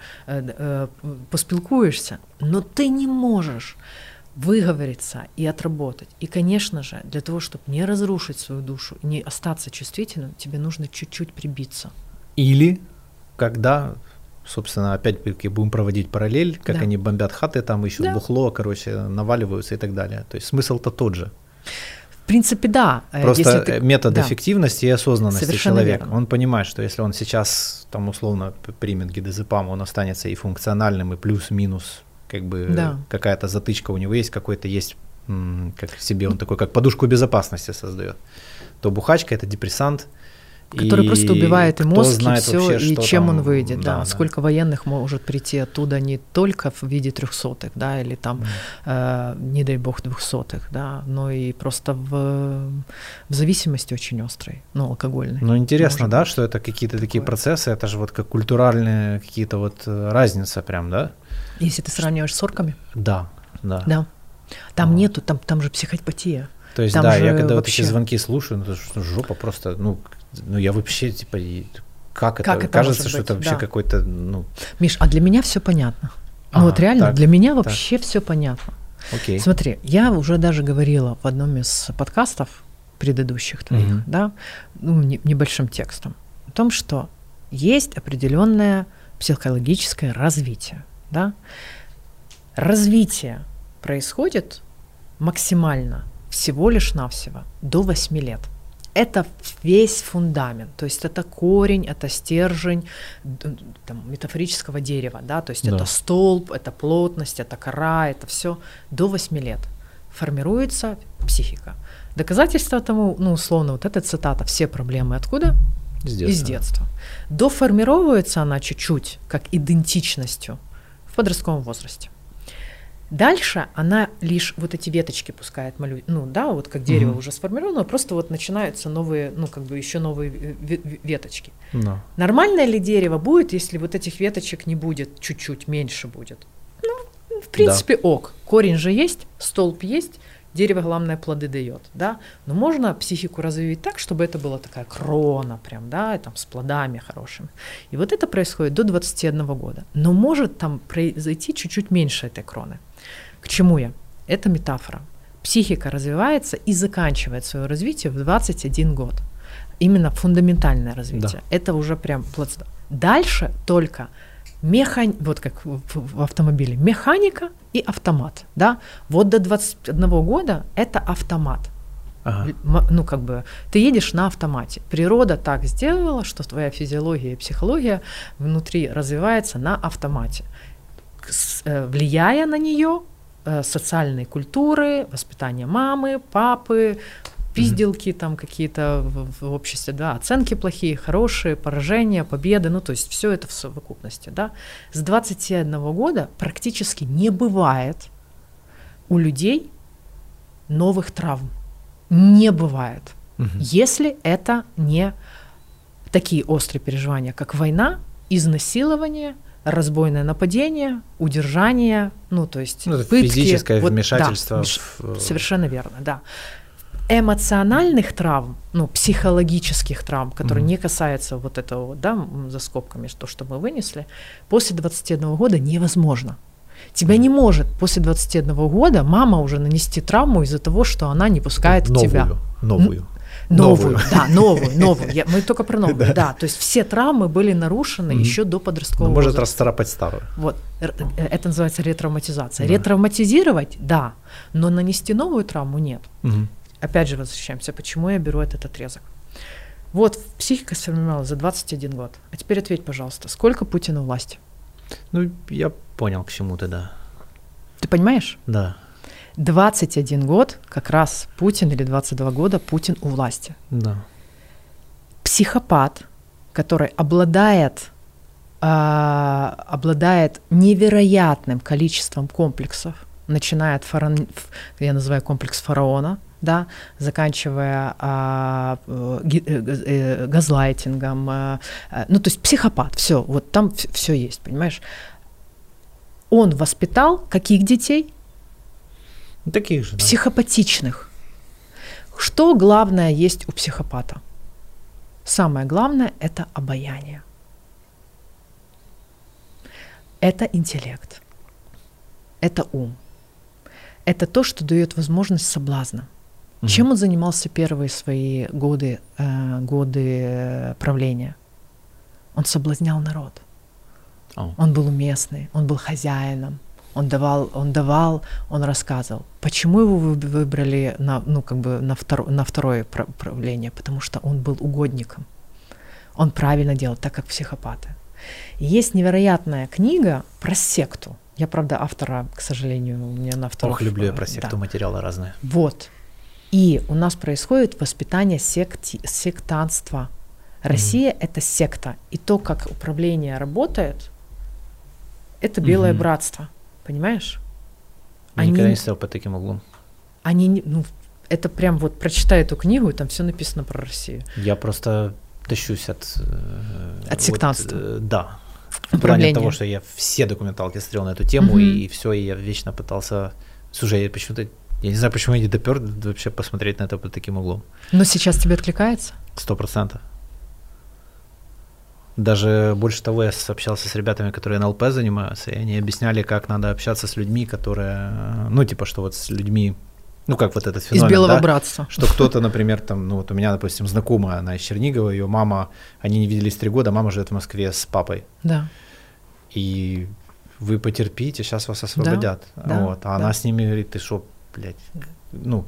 поспілкуєшся, но ты не можешь выговориться и отработать. И, конечно же, для того, чтобы не разрушить свою душу, не остаться чувствительным, тебе нужно чуть-чуть прибиться. Или когда, собственно, опять-таки будем проводить параллель, как да. они бомбят хаты, там ищут да. бухло, короче, наваливаются и так далее. То есть смысл-то тот же. В принципе, да. Э, Просто ты... метод да. эффективности и осознанности Совершенно человека. Верно. Он понимает, что если он сейчас там условно примет гидезепам, он останется и функциональным, и плюс-минус как бы да. какая-то затычка у него есть, какой-то есть как себе он такой, как подушку безопасности создает. То бухачка это депрессант, Который и просто убивает и мозг, и все, и чем там, он выйдет, да, да. Сколько военных может прийти оттуда не только в виде трехсотых, да, или там, mm. э, не дай бог, двухсотых, да, но и просто в, в зависимости очень острой, ну, алкогольной. Ну, интересно, да, что это какие-то такие процессы, это же вот как культуральные какие-то вот э, разница прям, да? Если ты сравниваешь с орками? Да, да. Да. Там вот. нету, там, там же психопатия. То есть, там да, я когда вообще... вот эти звонки слушаю, ну, это жопа просто, ну, ну я вообще, типа, как это? Как это Кажется, что быть? это вообще да. какой-то, ну... Миш, а для меня все понятно. Ну вот реально, так, для меня вообще все понятно. Окей. Смотри, я уже даже говорила в одном из подкастов предыдущих твоих, угу. да, ну, небольшим текстом, о том, что есть определенное психологическое развитие, да. Развитие происходит максимально всего лишь навсего до 8 лет это весь фундамент, то есть это корень, это стержень там, метафорического дерева, да, то есть да. это столб, это плотность, это кора, это все до 8 лет формируется психика. Доказательство тому, ну, условно, вот эта цитата «все проблемы откуда?» С детства. Из детства. Доформировывается она чуть-чуть, как идентичностью в подростковом возрасте. Дальше она лишь вот эти веточки пускает, малю... ну да, вот как дерево угу. уже сформировано, просто вот начинаются новые, ну как бы еще новые веточки. No. Нормальное ли дерево будет, если вот этих веточек не будет, чуть-чуть меньше будет? Ну, в принципе, да. ок. Корень же есть, столб есть, дерево, главное, плоды дает, да. Но можно психику развить так, чтобы это была такая крона прям, да, там с плодами хорошими. И вот это происходит до 21 года. Но может там произойти чуть-чуть меньше этой кроны. К чему я? Это метафора. Психика развивается и заканчивает свое развитие в 21 год. Именно фундаментальное развитие. Да. Это уже прям плацдарм. Дальше только механь, вот как в, в автомобиле, механика и автомат, да. Вот до 21 года это автомат. Ага. Ну, как бы ты едешь на автомате. Природа так сделала, что твоя физиология и психология внутри развивается на автомате. Э, влияя на нее, социальной культуры, воспитания мамы, папы, пизделки там какие-то в, в обществе, да, оценки плохие, хорошие, поражения, победы, ну то есть все это в совокупности, да. С 21 года практически не бывает у людей новых травм. Не бывает. Угу. Если это не такие острые переживания, как война, изнасилование, разбойное нападение, удержание, ну то есть ну, пытки, физическое вот, вмешательство. Да, в... Совершенно верно, да. Эмоциональных травм, ну психологических травм, которые mm-hmm. не касаются вот этого, да, за скобками, то, что мы вынесли, после 21 года невозможно. Тебя не может после 21 года мама уже нанести травму из-за того, что она не пускает новую, тебя. Новую. Новую, да, новую, новую. Я, мы только про новую, да. да. То есть все травмы были нарушены mm-hmm. еще до подросткового ну, может возраста. расцарапать старую. Вот, э, это называется ретравматизация. Да. Ретравматизировать, да, но нанести новую травму нет. Mm-hmm. Опять же возвращаемся, почему я беру этот отрезок. Вот психика сформировалась за 21 год. А теперь ответь, пожалуйста, сколько Путина власти? Ну, я понял, к чему ты, да. Ты понимаешь? Да. 21 год, как раз Путин, или 22 года Путин у власти. Да. Психопат, который обладает, э, обладает невероятным количеством комплексов, начиная от фараон, я называю комплекс фараона, да, заканчивая а, э, э, газлайтингом, а, ну то есть психопат, все, вот там все есть, понимаешь? Он воспитал каких детей? Таких же. Психопатичных. Что главное есть у психопата? Самое главное – это обаяние. Это интеллект. Это ум. Это то, что дает возможность соблазна. Угу. Чем он занимался первые свои годы, э, годы правления? Он соблазнял народ. Oh. Он был уместный, он был хозяином, он давал, он давал, он рассказывал. Почему его выбрали на, ну, как бы на, втор, на второе правление? Потому что он был угодником. Он правильно делал, так как психопаты. И есть невероятная книга про секту. Я, правда, автора, к сожалению, у меня на втором. Ох, люблю я про секту, да. материалы разные. Вот. И у нас происходит воспитание секти, сектанства. Россия mm-hmm. это секта. И то, как управление работает, это белое mm-hmm. братство. Понимаешь? Я они, никогда не стоял под таким углом. Они, ну, это прям вот прочитай эту книгу, и там все написано про Россию. Я просто тащусь от... Э, от сектантства. Вот, э, да. В плане того, что я все документалки смотрел на эту тему, угу. и, и все, и я вечно пытался... Слушай, я почему-то... Я не знаю, почему я не допер вообще посмотреть на это под таким углом. Но сейчас тебе откликается? Сто процентов. Даже больше того, я общался с ребятами, которые НЛП занимаются, и они объясняли, как надо общаться с людьми, которые, ну, типа, что вот с людьми, ну, как вот этот феномен, Из белого да? братства. Что кто-то, например, там, ну, вот у меня, допустим, знакомая, она из Чернигова, ее мама, они не виделись три года, мама живет в Москве с папой. Да. И вы потерпите, сейчас вас освободят. Да, вот. А да. она с ними говорит, ты что, блядь, ну,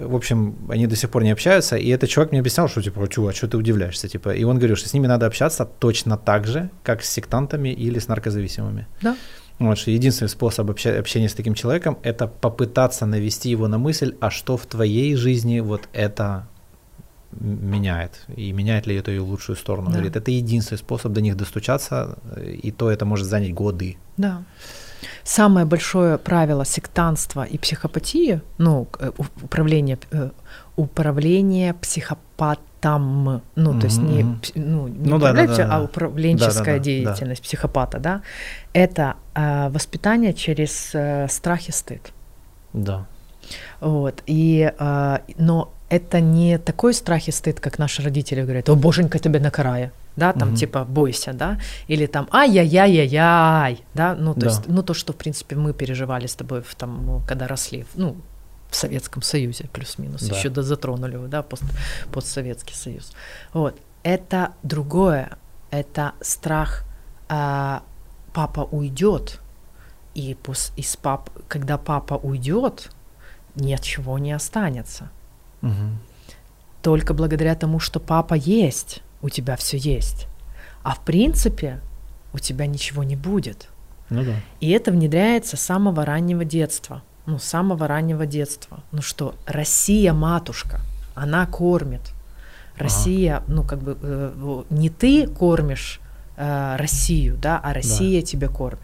в общем, они до сих пор не общаются, и этот человек мне объяснял, что типа, чувак, что ты удивляешься, типа, и он говорил, что с ними надо общаться точно так же, как с сектантами или с наркозависимыми. Да. Вот, что единственный способ общения с таким человеком – это попытаться навести его на мысль, а что в твоей жизни вот это меняет, и меняет ли это ее лучшую сторону. Да. Говорит, это единственный способ до них достучаться, и то это может занять годы. Да. Самое большое правило сектанства и психопатии, ну, э, управление, э, управление психопатом, ну, mm-hmm. то есть не, ну, не ну, да, да, да, а управленческая да, да, деятельность да. психопата, да, это э, воспитание через э, страх и стыд. Да. Вот, и, э, но это не такой страх и стыд, как наши родители говорят, о, боженька, тебе накарая да, там угу. типа бойся, да, или там ай-яй-яй-яй-яй, да, ну то да. есть, ну то, что в принципе мы переживали с тобой, в, там, когда росли, ну в Советском Союзе плюс-минус, да. еще до затронули да, пост, постсоветский Союз, вот, это другое, это страх, а, папа уйдет, и пос, из пап, когда папа уйдет, ничего не останется. Угу. Только благодаря тому, что папа есть, у тебя все есть. А в принципе у тебя ничего не будет. Ну да. И это внедряется с самого раннего детства. Ну, с самого раннего детства. Ну что, Россия матушка, она кормит. Россия, ага. ну как бы э, не ты кормишь э, Россию, да, а Россия да. тебя кормит.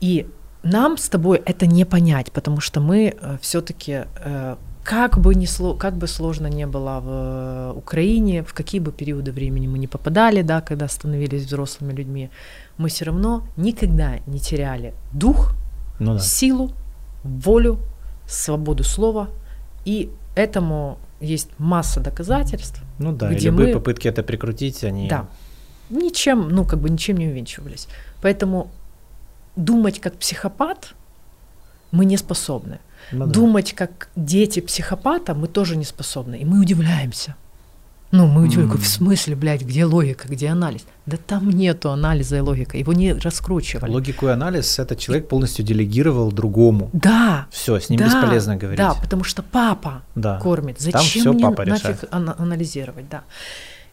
И нам с тобой это не понять, потому что мы все-таки э, как бы, не сло, как бы сложно не было в э, Украине, в какие бы периоды времени мы не попадали, да, когда становились взрослыми людьми, мы все равно никогда не теряли дух, ну да. силу, волю, свободу слова. И этому есть масса доказательств. Ну да, где и любые мы, попытки это прикрутить, они... Да, ничем, ну как бы ничем не увенчивались. Поэтому думать как психопат – мы не способны. Ну да. Думать, как дети психопата, мы тоже не способны. И мы удивляемся. Ну, мы удивляемся, М. в смысле, блядь, где логика, где анализ? Да там нету анализа и логика, его не раскручивали. Логику и анализ этот человек полностью делегировал другому. Да, Все, с ним да, бесполезно говорить. Да, потому что папа Да. кормит. Там Зачем всё мне папа нафиг решает. ана- анализировать, да.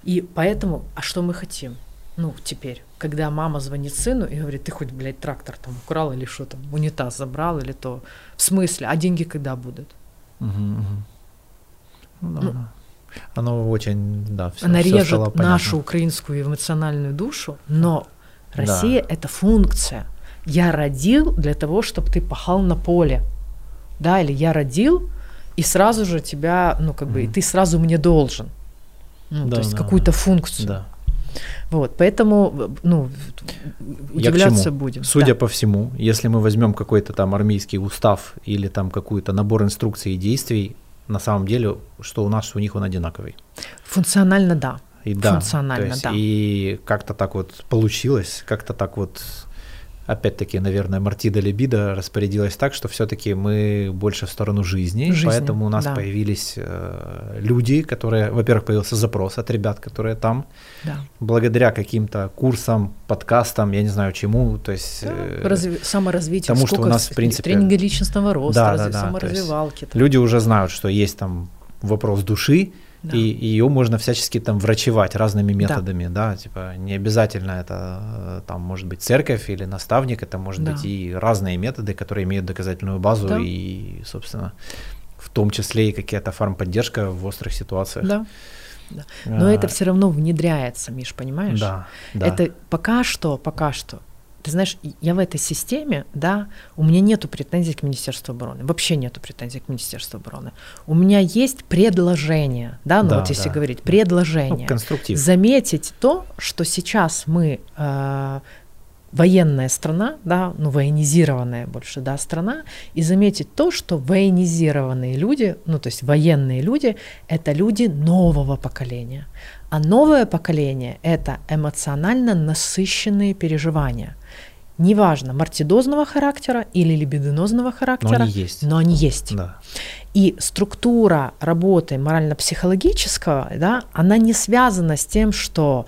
И поэтому, а что мы хотим? Ну, теперь, когда мама звонит сыну и говорит, ты хоть, блядь, трактор там украл или что там, унитаз забрал или то. В смысле? А деньги когда будут? Мгм. Ну да, Ну, да. Оно очень, да, всё- Она режет стало понятно. нашу украинскую эмоциональную душу, но Да. Россия это функция. Я родил для того, чтобы ты пахал на поле. Да, или я родил, и сразу же тебя, ну, как бы, и Мгм. ты сразу мне должен. Ну, Да, то есть да, какую-то функцию. Да. Вот, поэтому, ну, удивляться будем. Судя Да. по всему, если мы возьмем какой-то там армейский устав или там какой-то набор инструкций и действий, на самом деле, что у нас, у них он одинаковый. Функционально да. И да, Функционально, есть да. И как-то так вот получилось, как-то так вот, опять-таки, наверное, Мартида Лебида распорядилась так, что все-таки мы больше в сторону жизни, Жизни, поэтому у нас да. появились э, люди, которые, во-первых, появился запрос от ребят, которые там, да. благодаря каким-то курсам, подкастам, я не знаю чему, то есть... Да, э, разви- саморазвитие. потому что у нас, в принципе, тренинги личностного роста, да, разви- да, да, саморазвивалки. Люди уже знают, что есть там вопрос души, Да. и ее можно всячески там врачевать разными Да. методами, да. типа не обязательно это э, там может быть церковь или наставник, это может Да. быть и разные методы, которые имеют доказательную базу Да. и, собственно, в том числе и какая-то фармподдержка в острых ситуациях. Да. Но А, это все равно внедряется, Миш, понимаешь? Да, да. Это пока что, пока что. Ты знаешь, я в этой системе, да, у меня нету претензий к Министерству обороны. Вообще нету претензий к Министерству обороны. У меня есть предложение, да, ну Да, вот если да. говорить, ну, предложение. конструктив. заметить то, что сейчас мы э, военная страна, да, ну военизированная больше, да, страна, и заметить то, что военизированные люди, ну то есть военные люди, это люди нового поколения, а новое поколение это эмоционально насыщенные переживания. Неважно, мартидозного характера или либидинозного Но характера, они есть. но они есть. Да. И структура работы морально-психологического, да, она не связана с тем, что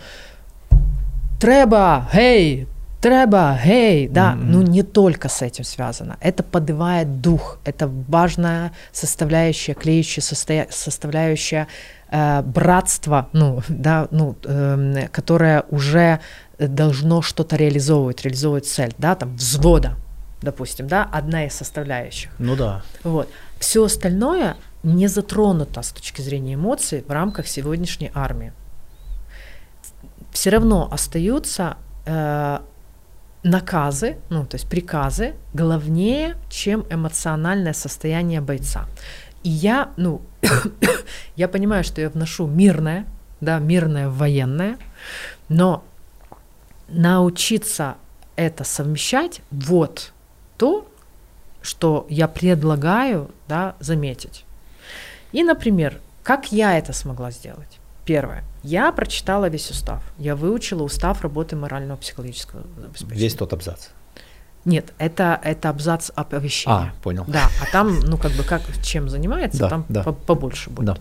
треба, гей, треба, гей, да, Мгм. ну не только с этим связано. Это поднимает дух, это важная составляющая, клеющая состоя- составляющая э, братства, ну, да, ну, эм, которое уже должно что-то реализовывать, реализовывать цель, да, там, взвода, допустим, да, одна из составляющих. Ну да. Вот. Все остальное не затронуто с точки зрения эмоций в рамках сегодняшней армии. Все равно остаются э, наказы, ну, то есть приказы, главнее, чем эмоциональное состояние бойца. И я, ну, я понимаю, что я вношу мирное, да, мирное военное, но научиться это совмещать, вот то, что я предлагаю да, заметить. И, например, как я это смогла сделать? Первое. Я прочитала весь устав. Я выучила устав работы морального психологического обеспечения. Весь тот абзац. Нет, это, это абзац оповещения. А, понял. Да, а там, ну, как бы, как, чем занимается, Да, там да. по- побольше будет. Да.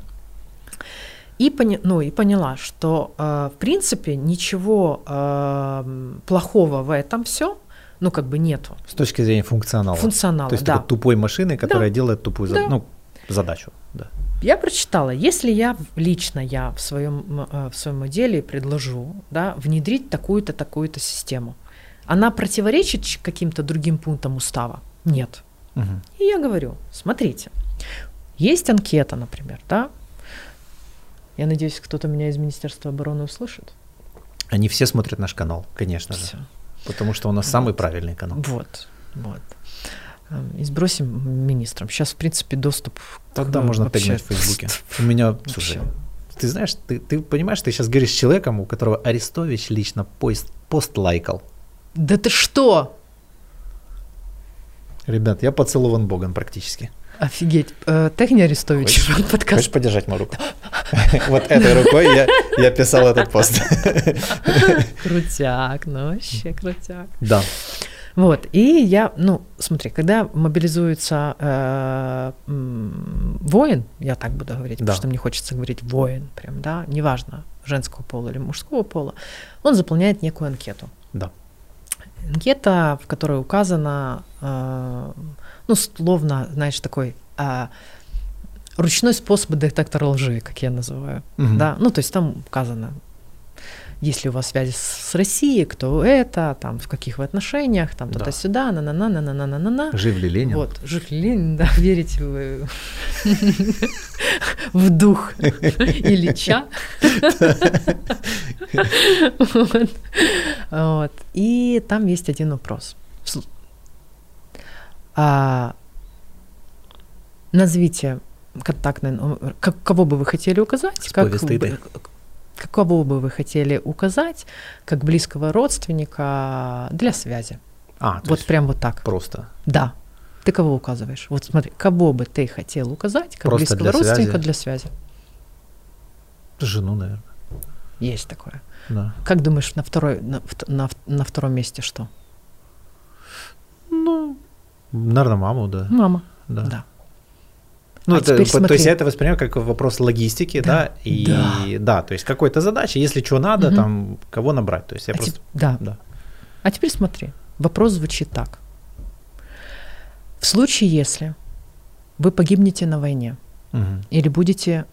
И, поня- ну, и поняла, что, э, в принципе, ничего э, плохого в этом все, ну, как бы нету. С точки зрения функционала. Функционала, То есть да. такой тупой машины, которая делает тупую Да. ну, задачу. Да. Я прочитала, если я лично я в своем, э, в своем деле предложу да, внедрить такую-то, такую-то систему, она противоречит каким-то другим пунктам устава? Нет. Мгм. И я говорю, смотрите, есть анкета, например, да? Я надеюсь, кто-то меня из Министерства обороны услышит. Они все смотрят наш канал, конечно же. Всё. Потому что у нас самый правильный канал. Вот, вот. Эм, И сбросим министрам. Сейчас, в принципе, доступ Тогда к- можно вообще- тегнуть в Фейсбуке. У меня, слушай, ты знаешь, ты, ты понимаешь, ты сейчас говоришь с человеком, у которого Арестович лично пост, пост лайкал. Да ты что? Ребят, я поцелован Богом практически. Офигеть. Э, Тегни Арестович, Хочешь подкаст. подержать мою руку? Вот этой рукой я, я писал этот пост. Крутяк, ну вообще крутяк. Да. Вот, и я, ну, смотри, когда мобилизуется э, воин, я так буду говорить, да. потому что мне хочется говорить воин, прям, да, неважно, женского пола или мужского пола, он заполняет некую анкету. Да. Анкета, в которой указано, э, ну, словно, знаешь, такой а, ручной способ детектора лжи, как я называю. Угу. Да? Ну, то есть там указано, если у вас связи с Россией, кто это, там, в каких вы отношениях, там, да. туда-сюда, на-на-на-на-на-на-на-на. Жив ли Ленин? Вот, жив ли Ленин, да, верите вы в дух Ильича. Вот. И там есть один вопрос. А, назовите контактный номер, кого бы вы хотели указать, как, Какого бы вы хотели указать как близкого родственника для связи? А, вот прям вот так. Просто. Да. Ты кого указываешь? Вот смотри, кого бы ты хотел указать как просто близкого для родственника связи. для связи? Жену, наверное. Есть такое. Да. Как думаешь, на, второй, на, на, на втором месте что? Ну, наверное, маму, да. Мама. Да. да. Ну, а это, то есть я это воспринимаю как вопрос логистики, да, да и да. да, то есть какой-то задачи, если что надо, угу. там кого набрать, то есть я а просто, теп- да. да. А теперь смотри, вопрос звучит так: в случае, если вы погибнете на войне угу. или будете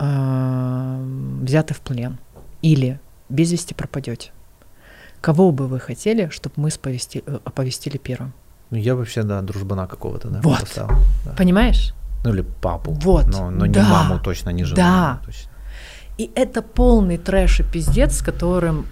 э, взяты в плен или без вести пропадете, кого бы вы хотели, чтобы мы сповести, э, оповестили первым? Ну, я вообще, да, дружбана какого-то, да, вот. поставил. Да. Понимаешь? Ну или папу. Вот. Но, но да. не маму точно, не жену. Да. Точно. И это полный трэш и пиздец, с которым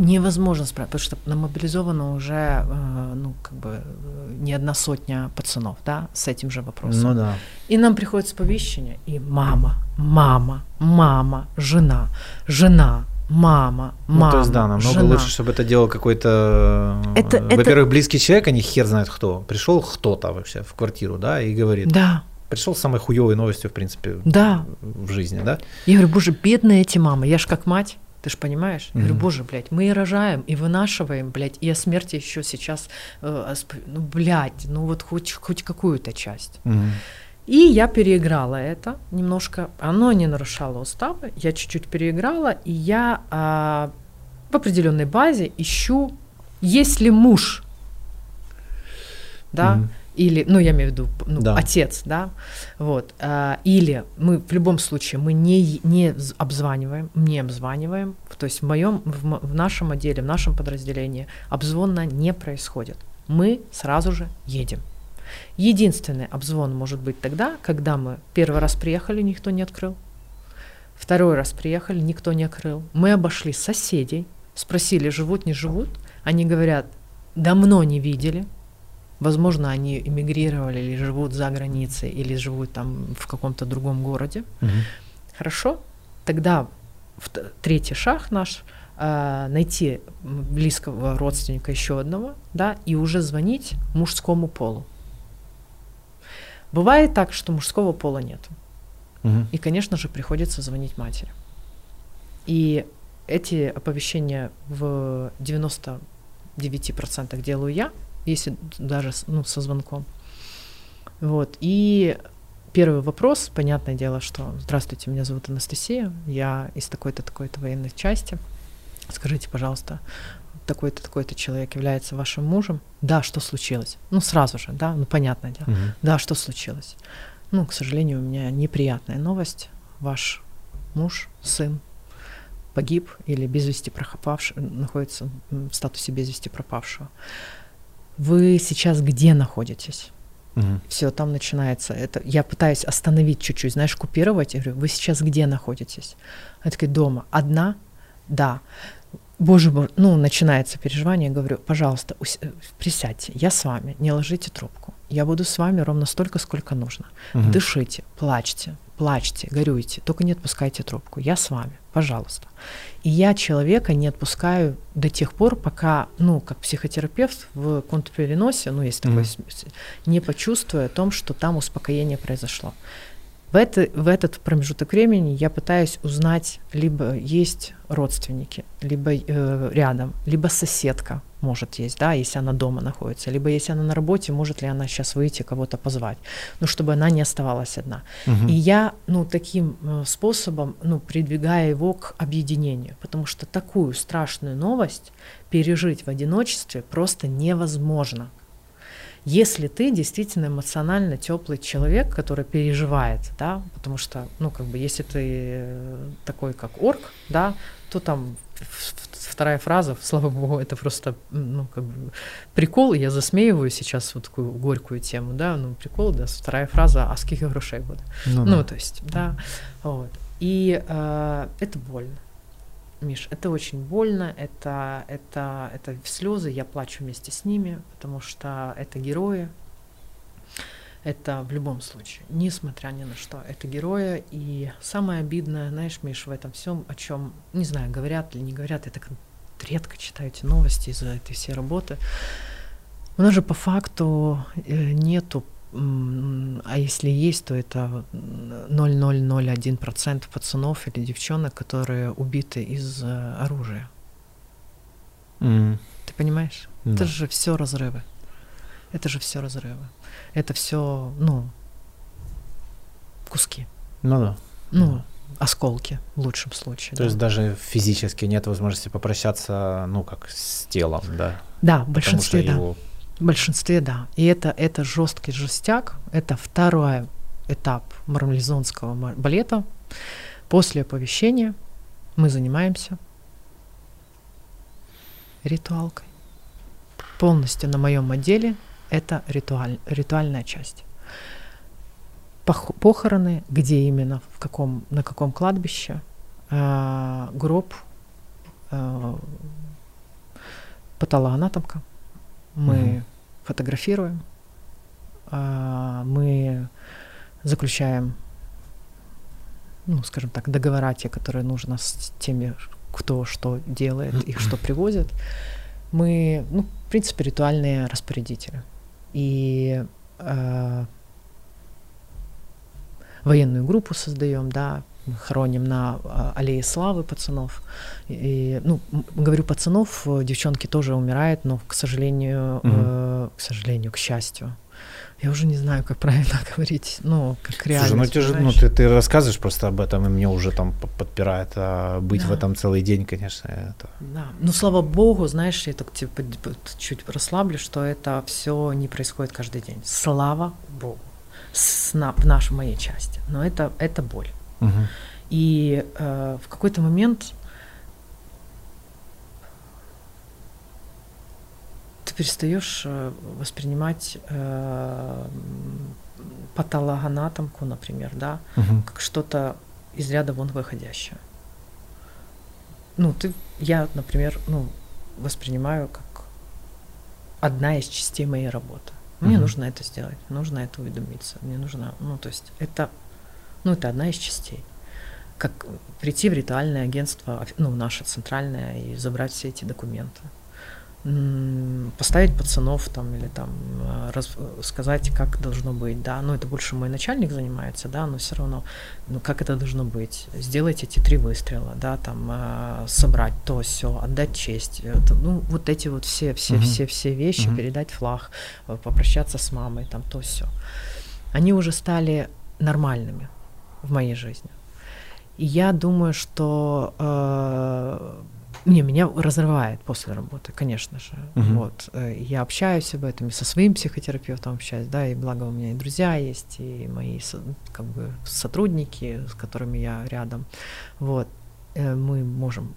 невозможно справиться, потому что намобилизовано уже, э, ну, как бы, э, не одна сотня пацанов, да, с этим же вопросом. Ну да. И нам приходит сповещение, и мама, мама, мама, жена, жена, мама, мама. Ну, то есть, да, намного жена. лучше, чтобы это делал какой-то, это, во-первых, это... близкий человек, а не хер знает кто. Пришел кто-то вообще в квартиру, да, и говорит. Да пришел с самой хуевой новостью, в принципе, да. в жизни, да? Я говорю, боже, бедные эти мамы, я ж как мать, ты ж понимаешь? Mm-hmm. Я говорю, боже, блядь, мы и рожаем, и вынашиваем, блядь, и о смерти еще сейчас, э, ну, блядь, ну вот хоть, хоть какую-то часть. Mm-hmm. И я переиграла это немножко, оно не нарушало уставы, я чуть-чуть переиграла, и я э, в определенной базе ищу, есть ли муж, да, mm-hmm или, ну, я имею в виду, ну, да. отец, да, вот, а, или мы в любом случае мы не, не обзваниваем, не обзваниваем, то есть в моем, в, в нашем отделе, в нашем подразделении обзвона не происходит, мы сразу же едем. Единственный обзвон может быть тогда, когда мы первый раз приехали, никто не открыл, второй раз приехали, никто не открыл, мы обошли соседей, спросили, живут, не живут, они говорят, давно не видели, Возможно, они эмигрировали или живут за границей, или живут там в каком-то другом городе. Угу. Хорошо, тогда третий шаг наш э, найти близкого родственника еще одного, да, и уже звонить мужскому полу. Бывает так, что мужского пола нет. Угу. И, конечно же, приходится звонить матери. И эти оповещения в 99% делаю я, если даже ну, со звонком. Вот. И первый вопрос, понятное дело, что «Здравствуйте, меня зовут Анастасия, я из такой-то, такой-то военной части. Скажите, пожалуйста, такой-то, такой-то человек является вашим мужем? Да, что случилось? Ну, сразу же, да, ну, понятное дело. Угу. Да, что случилось? Ну, к сожалению, у меня неприятная новость. Ваш муж, сын погиб или без вести пропавший, находится в статусе без вести пропавшего вы сейчас где находитесь? Угу. Все, там начинается. Это я пытаюсь остановить чуть-чуть, знаешь, купировать. Я говорю, вы сейчас где находитесь? Она такая, дома. Одна? Да. Боже мой, ну, начинается переживание, я говорю, пожалуйста, ус- присядьте, я с вами, не ложите трубку. Я буду с вами ровно столько, сколько нужно. Угу. Дышите, плачьте, плачьте, горюйте, только не отпускайте трубку. Я с вами, пожалуйста. И я человека не отпускаю до тех пор, пока, ну, как психотерапевт в контрпереносе, ну, есть такой, mm. не почувствую о том, что там успокоение произошло. В, это, в этот промежуток времени я пытаюсь узнать, либо есть родственники, либо э, рядом, либо соседка, может есть, да, если она дома находится, либо если она на работе, может ли она сейчас выйти кого-то позвать, ну, чтобы она не оставалась одна. Угу. И я, ну, таким э, способом, ну, придвигаю его к объединению, потому что такую страшную новость пережить в одиночестве просто невозможно. Если ты действительно эмоционально теплый человек, который переживает, да, потому что, ну, как бы, если ты э, такой, как орк, да, то там вторая фраза, слава богу, это просто, ну, как бы прикол, я засмеиваю сейчас вот такую горькую тему, да, ну, прикол, да, вторая фраза, а сколько грошей будет? Ну, ну да. то есть, да, вот. И э, это больно. Миш, это очень больно, это, это, это слезы, я плачу вместе с ними, потому что это герои, это в любом случае, несмотря ни на что, это герои. И самое обидное, знаешь, Миш, в этом всем, о чем, не знаю, говорят или не говорят, я так редко читаю эти новости из-за этой всей работы. У нас же по факту э, нету а если есть, то это 0,001% пацанов или девчонок, которые убиты из э, оружия. Mm. Ты понимаешь? Да. Это же все разрывы. Это же все разрывы. Это все, ну, куски. Ну да. Ну, да. осколки в лучшем случае. То да. есть даже физически нет возможности попрощаться, ну, как с телом, да? Да, в большинстве, да. Его в большинстве, да. И это, это жесткий жестяк. Это второй этап марлезонского балета. После оповещения мы занимаемся ритуалкой. Полностью на моем отделе это ритуаль, ритуальная часть. Пох, похороны, где именно, в каком, на каком кладбище, э, гроб, э, патологоанатомка. Мы mm фотографируем, а, мы заключаем, ну, скажем так, договора те, которые нужно с теми, кто что делает и что привозит. Мы, ну, в принципе, ритуальные распорядители. И э, военную группу создаем, да, хороним на а, аллее славы пацанов. И, ну, говорю пацанов, девчонки тоже умирают, но, к сожалению, угу. э, к сожалению, к счастью. Я уже не знаю, как правильно говорить, ну, как реально. Слушай, ну, ты, же, ну ты, ты рассказываешь просто об этом, и мне уже там подпирает а быть да. в этом целый день, конечно. Это... Да, ну, слава богу, знаешь, я так типа, чуть расслаблю, что это все не происходит каждый день. Слава богу. С, на, в нашей моей части. Но это, это боль. Угу. И э, в какой-то момент ты перестаешь э, воспринимать э, патологоанатомку, например, да, угу. как что-то из ряда вон выходящее. Ну, ты, я, например, ну, воспринимаю как одна из частей моей работы. Мне угу. нужно это сделать, нужно это уведомиться, мне нужно, ну, то есть это ну, это одна из частей. Как прийти в ритуальное агентство, ну, наше центральное, и забрать все эти документы. Поставить пацанов там или там э, раз, сказать, как должно быть, да, ну это больше мой начальник занимается, да, но все равно, ну как это должно быть, сделать эти три выстрела, да, там э, собрать то все, отдать честь, это, ну вот эти вот все все uh-huh. все все вещи, uh-huh. передать флаг, э, попрощаться с мамой, там то все, они уже стали нормальными, в моей жизни. И я думаю, что э, не, меня разрывает после работы, конечно же. Uh-huh. Вот. Э, я общаюсь об этом и со своим психотерапевтом общаюсь, да, и благо у меня и друзья есть, и мои как бы сотрудники, с которыми я рядом. Вот. Э, мы можем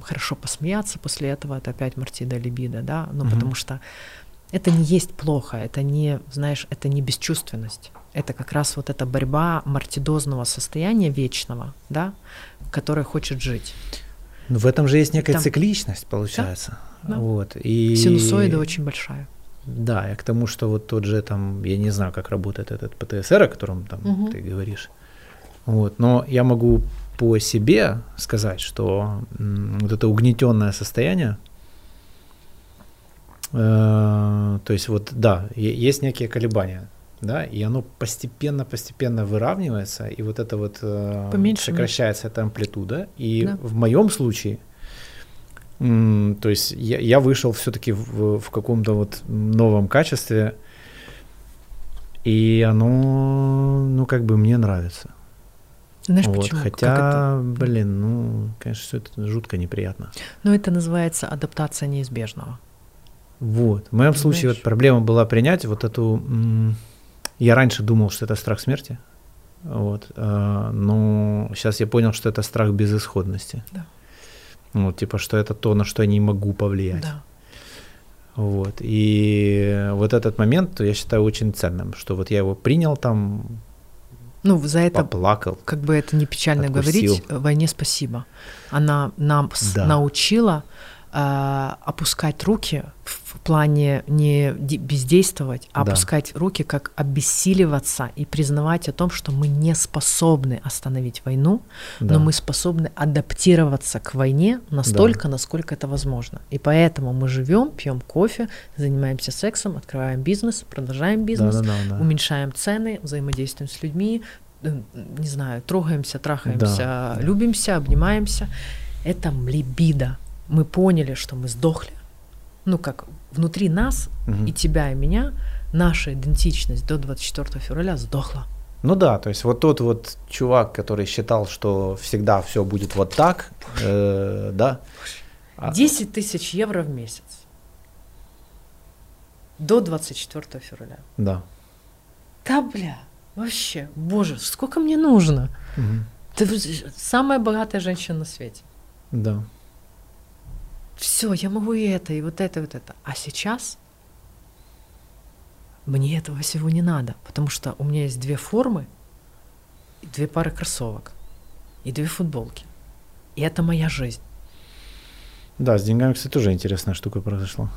хорошо посмеяться после этого, это опять Мартида Либида, да, ну uh-huh. потому что это не есть плохо, это не, знаешь, это не бесчувственность это как раз вот эта борьба мартидозного состояния вечного, да, которое хочет жить. Ну, в этом же есть некая Там... цикличность, получается. Да, да. Вот. И... Синусоида очень большая. Да, и к тому, что вот тот же там, я не знаю, как работает этот ПТСР, о котором там угу. ты говоришь. Вот, но я могу по себе сказать, что вот это угнетенное состояние, э, то есть вот да, есть некие колебания да, и оно постепенно-постепенно выравнивается, и вот это вот э, Поменьше, сокращается эта амплитуда. И да. в моем случае То есть я, я вышел все-таки в, в каком-то вот новом качестве, и оно, ну, как бы мне нравится. Знаешь, вот. почему? Хотя, блин, ну, конечно, все это жутко неприятно. Ну, это называется адаптация неизбежного. Вот. В моем случае вот проблема была принять вот эту... Я раньше думал, что это страх смерти, вот, а, но сейчас я понял, что это страх безысходности. Да. Вот, типа, что это то, на что я не могу повлиять. Да. Вот. И вот этот момент я считаю очень ценным, что вот я его принял там, ну, за это, поплакал. Как бы это не печально откусил. говорить, войне спасибо. Она нам Да. научила э, опускать руки в плане не бездействовать, а Да. опускать руки, как обессиливаться и признавать о том, что мы не способны остановить войну, Да. но мы способны адаптироваться к войне настолько, насколько это возможно. И поэтому мы живем, пьем кофе, занимаемся сексом, открываем бизнес, продолжаем бизнес, Да, да, да, да. уменьшаем цены, взаимодействуем с людьми, э, не знаю, трогаемся, трахаемся, Да, да. любимся, обнимаемся. Это либидо. Мы поняли, что мы сдохли. Ну, как внутри нас, Мгм. и тебя, и меня, наша идентичность до 24 февраля сдохла. Ну да, то есть вот тот вот чувак, который считал, что всегда все будет вот так, э, да. а- 10 тысяч евро в месяц. До 24 февраля. Да. Да, бля, вообще, боже, сколько мне нужно? Мгм. Ты самая богатая женщина на свете. Да. Все, я могу и это, и вот это, и вот это. А сейчас мне этого всего не надо, потому что у меня есть две формы, две пары кроссовок, и две футболки. И это моя жизнь. Да, с деньгами, кстати, тоже интересная штука произошла.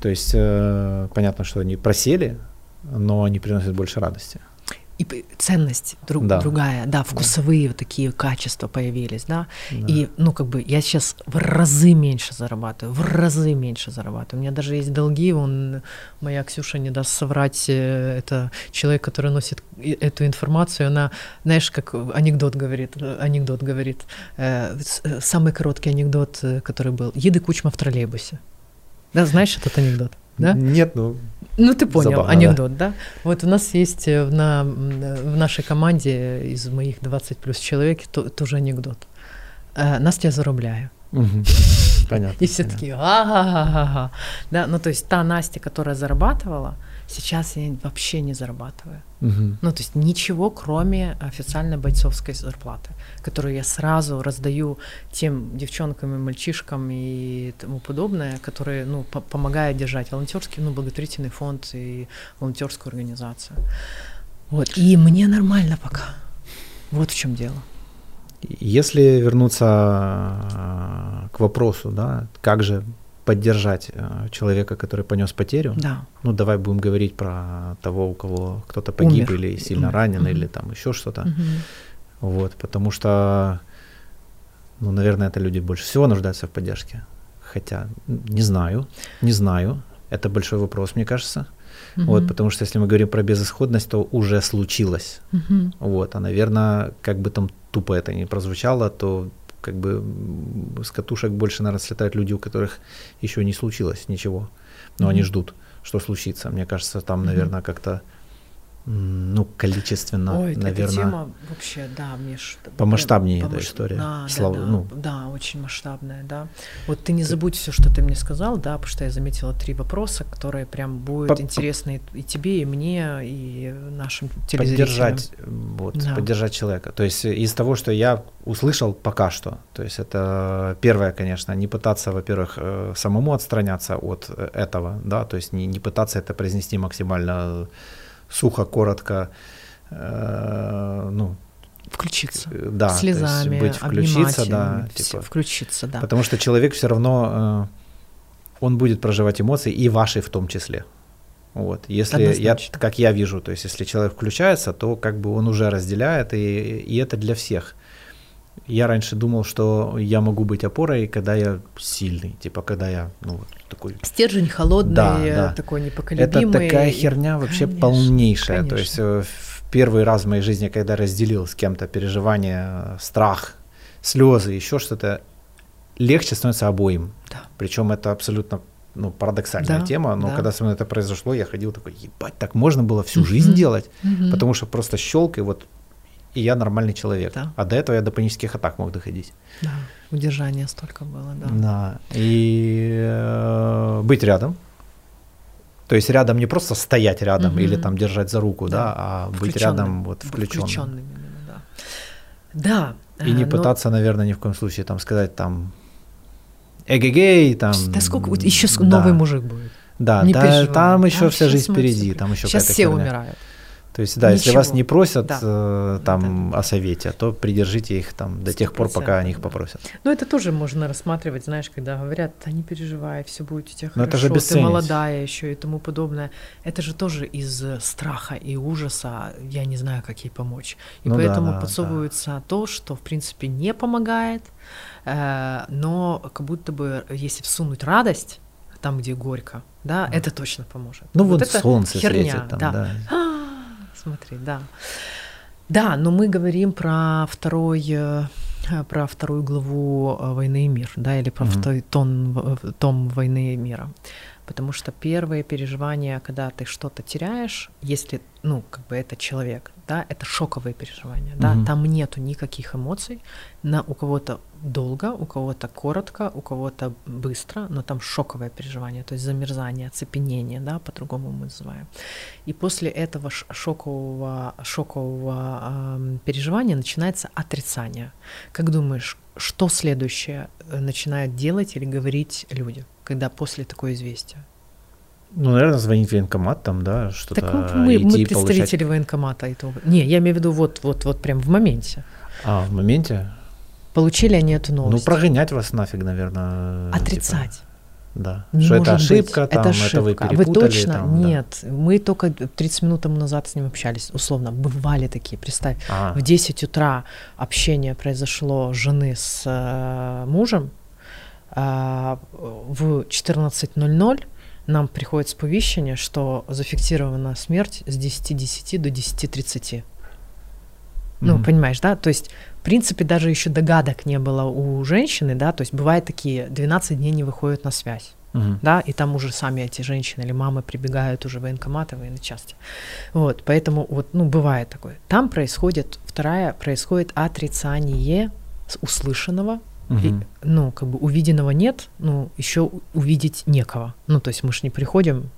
То есть э, понятно, что они просели, но они приносят больше радости. И ценность друг, Да. другая, да, вкусовые вот такие качества появились, да. Да. И, ну, как бы я сейчас в разы меньше зарабатываю, в разы меньше зарабатываю. У меня даже есть долги, он, моя Ксюша не даст соврать, э, это человек, который носит эту информацию, она, знаешь, как анекдот говорит, э, анекдот говорит, э, самый короткий анекдот, который был, еды кучма в троллейбусе. Да, знаешь этот анекдот? Да? Нет, ну, Ну, ты понял, Забавно, анекдот, да? Вот у нас есть э, на, в нашей команде из моих 20 плюс человек то, тоже анекдот. Э, Настя, мгм. понятно. И все понятно. такие, ага-га-га. Да, ну то есть та Настя, которая зарабатывала, сейчас я вообще не зарабатываю. Мгм. Ну, то есть ничего, кроме официальной бойцовской зарплаты, которую я сразу раздаю тем девчонкам и мальчишкам и тому подобное, которые, ну, по- помогают держать волонтерский, ну, благотворительный фонд и волонтерскую организацию. Вот. И мне нормально пока. Вот в чем дело. Если вернуться э, к вопросу, да, как же поддержать э, человека, который понес потерю, Да. ну давай будем говорить про того, у кого кто-то погиб Умер. или сильно Умер. ранен, Мгм. или там еще что-то. Мгм. Вот, потому что, ну, наверное, это люди больше всего нуждаются в поддержке. Хотя, не знаю, не знаю. Это большой вопрос, мне кажется. Вот, Мгм. потому что если мы говорим про безысходность, то уже случилось. Мгм. Вот, а, наверное, как бы там тупо это ни прозвучало, то как бы с катушек больше, наверное, слетают люди, у которых еще не случилось ничего, но они Мгм. ждут, что случится. Мне кажется, там, наверное, как-то, м, ну, количественно, Ой, эта наверное, тема вообще, да, Миш. помасштабнее прям эта помаш- история. Да, Слава- да, да, ну. да, очень масштабная, да. Вот ты не забудь все, что ты мне сказал, да, потому что я заметила три вопроса, которые прям будут По- интересны и тебе, и мне, и нашим телезрителям. поддержать, м, вот, Да. поддержать человека. То есть э, из того, что я услышал пока что, то есть это первое, конечно, не пытаться, во-первых, э, самому отстраняться от э, этого, да, то есть не, не пытаться это произнести максимально сухо, коротко, э, ну, Включиться. э, да, есть Слезами, быть, включиться, да, типа, включиться, да. потому что человек все равно, э, он будет проживать эмоции, и ваши в том числе. Вот. Если я, Однозначно. как я вижу, то есть если человек включается, то как бы он уже разделяет, и, и это для всех. Я раньше думал, что я могу быть опорой, когда я сильный, типа когда я ну, такой. Стержень холодный, Да, да. такой Это непоколебимый. такая и- херня вообще Конечно, полнейшая. То конечно. есть э, в первый раз в моей жизни, когда разделил с кем-то переживания, страх, слезы, еще что-то, легче становится обоим. Да. Причем это абсолютно ну, парадоксальная Да, тема, но да. когда со мной это произошло, я ходил такой, ебать, так можно было всю жизнь делать, потому что просто щелк, и вот и я нормальный человек. Да. А до этого я до панических атак мог доходить. Да, удержания столько было, да. Да. И э, быть рядом. То есть рядом не просто стоять рядом Мгм. или там держать за руку, да, Да. а быть рядом вот включенным. включённым именно, да. Да. И не э, но- пытаться, наверное, ни в коем случае там сказать там эгегей, там. Да сколько, еще да. новый мужик будет. Да, Не да, переживай. там еще Там вся жизнь впереди, там еще Сейчас все херня. умирают. То есть, да, если вас Ничего. не просят Да. э, там о совете, то придержите их там до тех пор, пока они их 100%, да. попросят. Ну, это тоже можно рассматривать, знаешь, когда говорят, да не переживай, все будет у тебя Но это же хорошо, ты молодая еще и тому подобное. Это же тоже из э, страха и ужаса, я не знаю, как ей помочь. И Ну да, поэтому да, подсовывается то, что, в принципе, не помогает, э, но как будто бы, если всунуть радость, там, где горько, да, Да. это точно поможет. Ну вот, это солнце херня, светит там, да. да. Смотри, да. Да, но мы говорим про второй, э, про вторую главу э, «Войны и мир», да, или про Мгм. второй тон, в- том «Войны и мира». Потому что первые переживания, когда ты что-то теряешь, если, ну, как бы это человек, да, это шоковые переживания, да, Мгм. там нету никаких эмоций, на, у кого-то долго, у кого-то коротко, у кого-то быстро, но там шоковое переживание, то есть замерзание, оцепенение, да, по-другому мы называем. И после этого шокового, шокового ам, переживания начинается отрицание. Как думаешь, что следующее э, начинают делать или говорить люди, когда после такое известия? Ну, наверное, звонить в военкомат там, да, что-то Так мы, мы идти получать. представители военкомата этого. Не, я имею в виду вот, вот, вот прям в моменте. А, в моменте? Получили они эту Ну, новость? прогонять вас нафиг, наверное. Отрицать. типа, да. Не что это может быть. ошибка, там, это, это вы ошибка. перепутали. точно? там, да. Нет. Мы только 30 минут тому назад с ним общались. Условно, бывали такие, представь. А, В 10 утра общение произошло жены с э, мужем. а, в 14.00 нам приходит сповещение, что зафиксирована смерть с 10.10 до 10.30. Ну, мгм. понимаешь, да? То есть, в принципе, даже еще догадок не было у женщины, да? То есть, бывают такие, 12 дней не выходят на связь Мгм. да, и там уже сами эти женщины или мамы прибегают уже в военкоматы, в военной части. Вот, поэтому вот, ну, бывает такое. Там происходит, вторая, происходит отрицание с услышанного, и, ну, как бы увиденного нет, ну, еще увидеть некого. Ну, то есть мы же не приходим,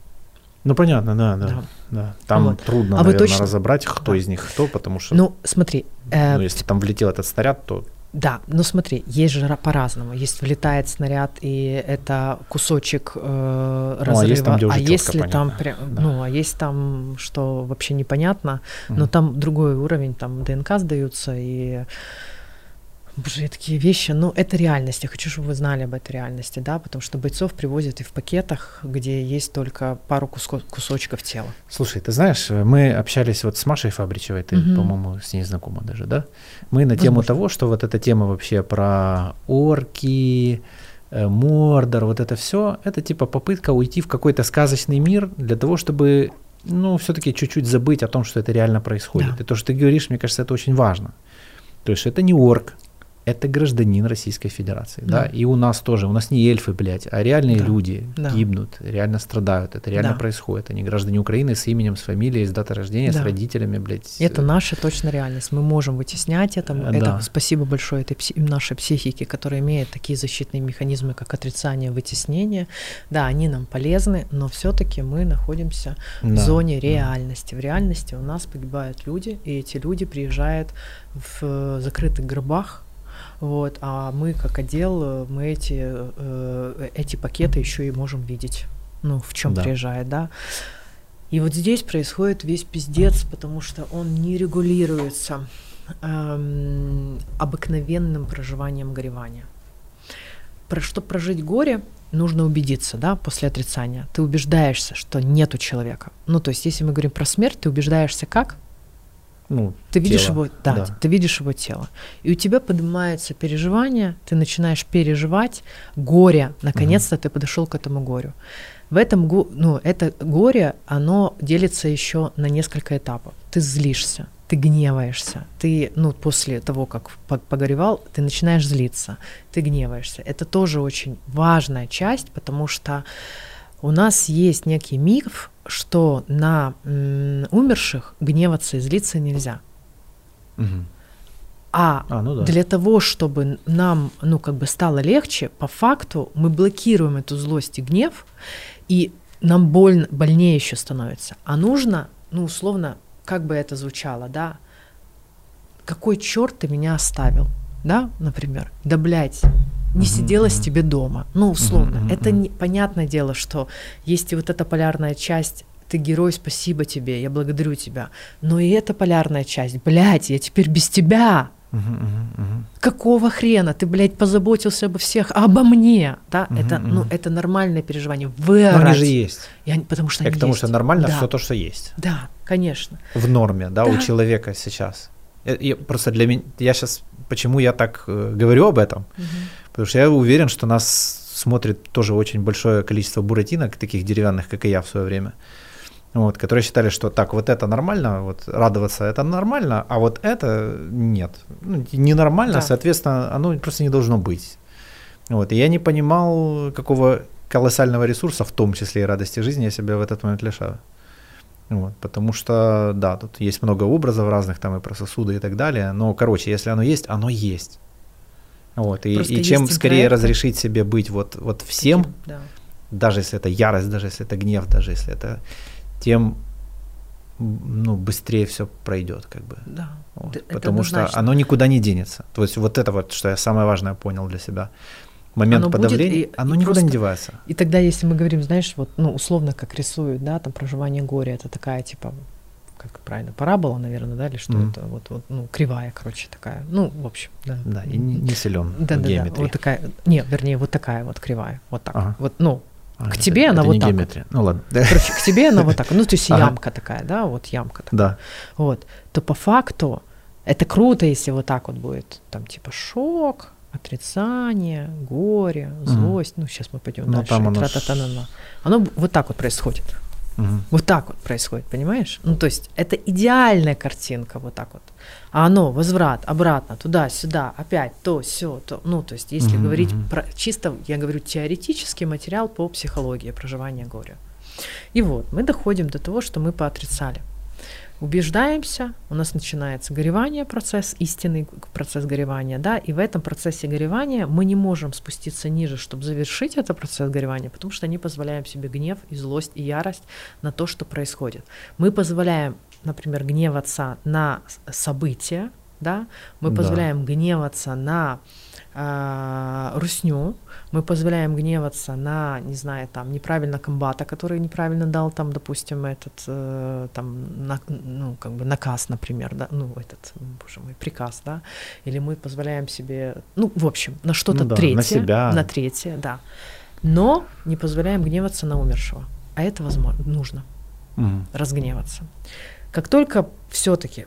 Ну, понятно, да, да. Да. да. Там Вот. трудно, А наверное, точно- разобрать, кто Да. из них кто, потому что, ну, смотри, э, ну, если там влетел этот снаряд, то Да, но смотри, есть же ра- по-разному. Есть влетает снаряд, и это кусочек э, а разрыва. есть там, где уже чётко если там понятно. прям, Да. ну, а есть там, что вообще непонятно, но Мгм. там другой уровень, там ДНК сдаются, и Боже, такие вещи, ну, это реальность. Я хочу, чтобы вы знали об этой реальности, да, потому что бойцов привозят и в пакетах, где есть только пару куско- кусочков тела. Слушай, ты знаешь, мы общались вот с Машей Фабричевой, ты, Мгм. по-моему, с ней знакома даже, да? Мы на тему Возможно. того, что вот эта тема вообще про орки, э, Мордор, вот это все, это типа попытка уйти в какой-то сказочный мир для того, чтобы, ну, все-таки чуть-чуть забыть о том, что это реально происходит. Да. И то, что ты говоришь, мне кажется, это очень важно. То есть это не орк, это гражданин Российской Федерации, да, Да. и у нас тоже, у нас не эльфы, блядь, а реальные Да. люди Да. гибнут, реально страдают, это реально Да. происходит, они граждане Украины с именем, с фамилией, с датой рождения, с Да. родителями, блядь. Это наша точно реальность. Мы можем вытеснять это. Э, это да. спасибо большое этой пси- нашей психике, которая имеет такие защитные механизмы, как отрицание, вытеснение. Да, они нам полезны, но все-таки мы находимся в Да, зоне да. реальности. В реальности у нас погибают люди, и эти люди приезжают в закрытых гробах. Вот, а мы, как отдел, мы эти, э, эти пакеты еще и можем видеть. Ну, в чем Да. приезжает, да. И вот здесь происходит весь пиздец, потому что он не регулируется эм, обыкновенным проживанием горевания. Про, чтобы прожить горе, нужно убедиться, да, после отрицания. Ты убеждаешься, что нету человека. Ну, то есть, если мы говорим про смерть, ты убеждаешься как? Ну, Ты видишь тело, его, да, да. ты видишь его тело. И у тебя поднимается переживание, ты начинаешь переживать горе. Наконец-то ты подошел к этому горю. В этом, ну, это горе, оно делится еще на несколько этапов. Ты злишься, ты гневаешься, ты, ну, после того, как погоревал, ты начинаешь злиться, ты гневаешься. Это тоже очень важная часть, потому что у нас есть некий миф, что на м, умерших гневаться и злиться нельзя. Угу. А, а ну да. для того, чтобы нам, ну, как бы стало легче, по факту мы блокируем эту злость и гнев, и нам больно, больнее еще становится. А нужно, ну, условно, как бы это звучало, да, какой черт ты меня оставил, да, например, да, блядь, не сиделась тебе дома, ну, условно. Это не, понятное дело, что есть и вот эта полярная часть ты герой, спасибо тебе, я благодарю тебя. Но и эта полярная часть, блядь, я теперь без тебя. Какого хрена ты, блядь, позаботился обо всех, а обо мне, да? Это, ну, это нормальное переживание. Выорать. Но они же есть. Я, потому что Я они потому есть. что нормально да. все то, что есть. Да, конечно. В норме, да, да. у человека сейчас. Я, я, просто для меня, я сейчас, почему я так э, говорю об этом? Uh-huh. Потому что я уверен, что нас смотрит тоже очень большое количество буратинок, таких деревянных, как и я в свое время вот, которые считали, что так, вот это нормально, вот радоваться это нормально, а вот это нет. Ну, ненормально, да. соответственно, оно просто не должно быть. Вот, и я не понимал, какого колоссального ресурса, в том числе и радости жизни, я себя в этот момент лишаю. Вот, потому что, да, тут есть много образов разных, там и про сосуды и так далее, но, короче, если оно есть, оно есть. Вот, и, и чем скорее проекты. разрешить себе быть вот, вот всем, да. даже если это ярость, даже если это гнев, даже если это тем ну, быстрее все пройдет, как бы. Да. Вот, это потому что оно никуда не денется. То есть вот это вот, что я самое важное понял для себя. Момент оно подавления, будет, и, оно и никуда просто, не девается. И тогда, если мы говорим, знаешь, вот, ну, условно, как рисуют, да, там проживание горя, это такая, типа, как правильно, парабола, наверное, да, или что mm-hmm. это, вот, вот, ну, кривая, короче, такая, ну, в общем, да. Да, и не, не силен да, в да, геометрии. Да, вот такая, нет, вернее, вот такая вот кривая, вот так, ага. вот, ну, а, к тебе это, она это вот так. Геометрия. Ну ладно. Короче, к тебе она вот так. Ну, то есть ага. ямка такая, да, вот ямка такая. Да. Вот. То по факту это круто, если вот так вот будет, там типа шок, отрицание, горе, злость. Mm. Ну, сейчас мы пойдем ну, дальше. Там оно, оно вот так вот происходит. Угу. Вот так вот происходит, понимаешь? Ну, то есть это идеальная картинка, вот так вот. А оно, возврат, обратно, туда-сюда, опять то, все, то. Ну, то есть если угу, говорить угу. про чисто, я говорю, теоретический материал по психологии проживания горя. И вот мы доходим до того, что мы поотрицали убеждаемся, у нас начинается горевание, процесс, истинный процесс горевания, да, и в этом процессе горевания мы не можем спуститься ниже, чтобы завершить этот процесс горевания, потому что не позволяем себе гнев и злость и ярость на то, что происходит. Мы позволяем, например, гневаться на события, да, мы да. позволяем гневаться на э, русню, мы позволяем гневаться на, не знаю, там, неправильно комбата, который неправильно дал, там, допустим, этот, э, там, на, ну, как бы наказ, например, да, ну, этот, боже мой, приказ, да, или мы позволяем себе, ну, в общем, на что-то ну, да, третье, на, себя. на третье, да, но не позволяем гневаться на умершего, а это возможно, нужно, mm. разгневаться. Как только все-таки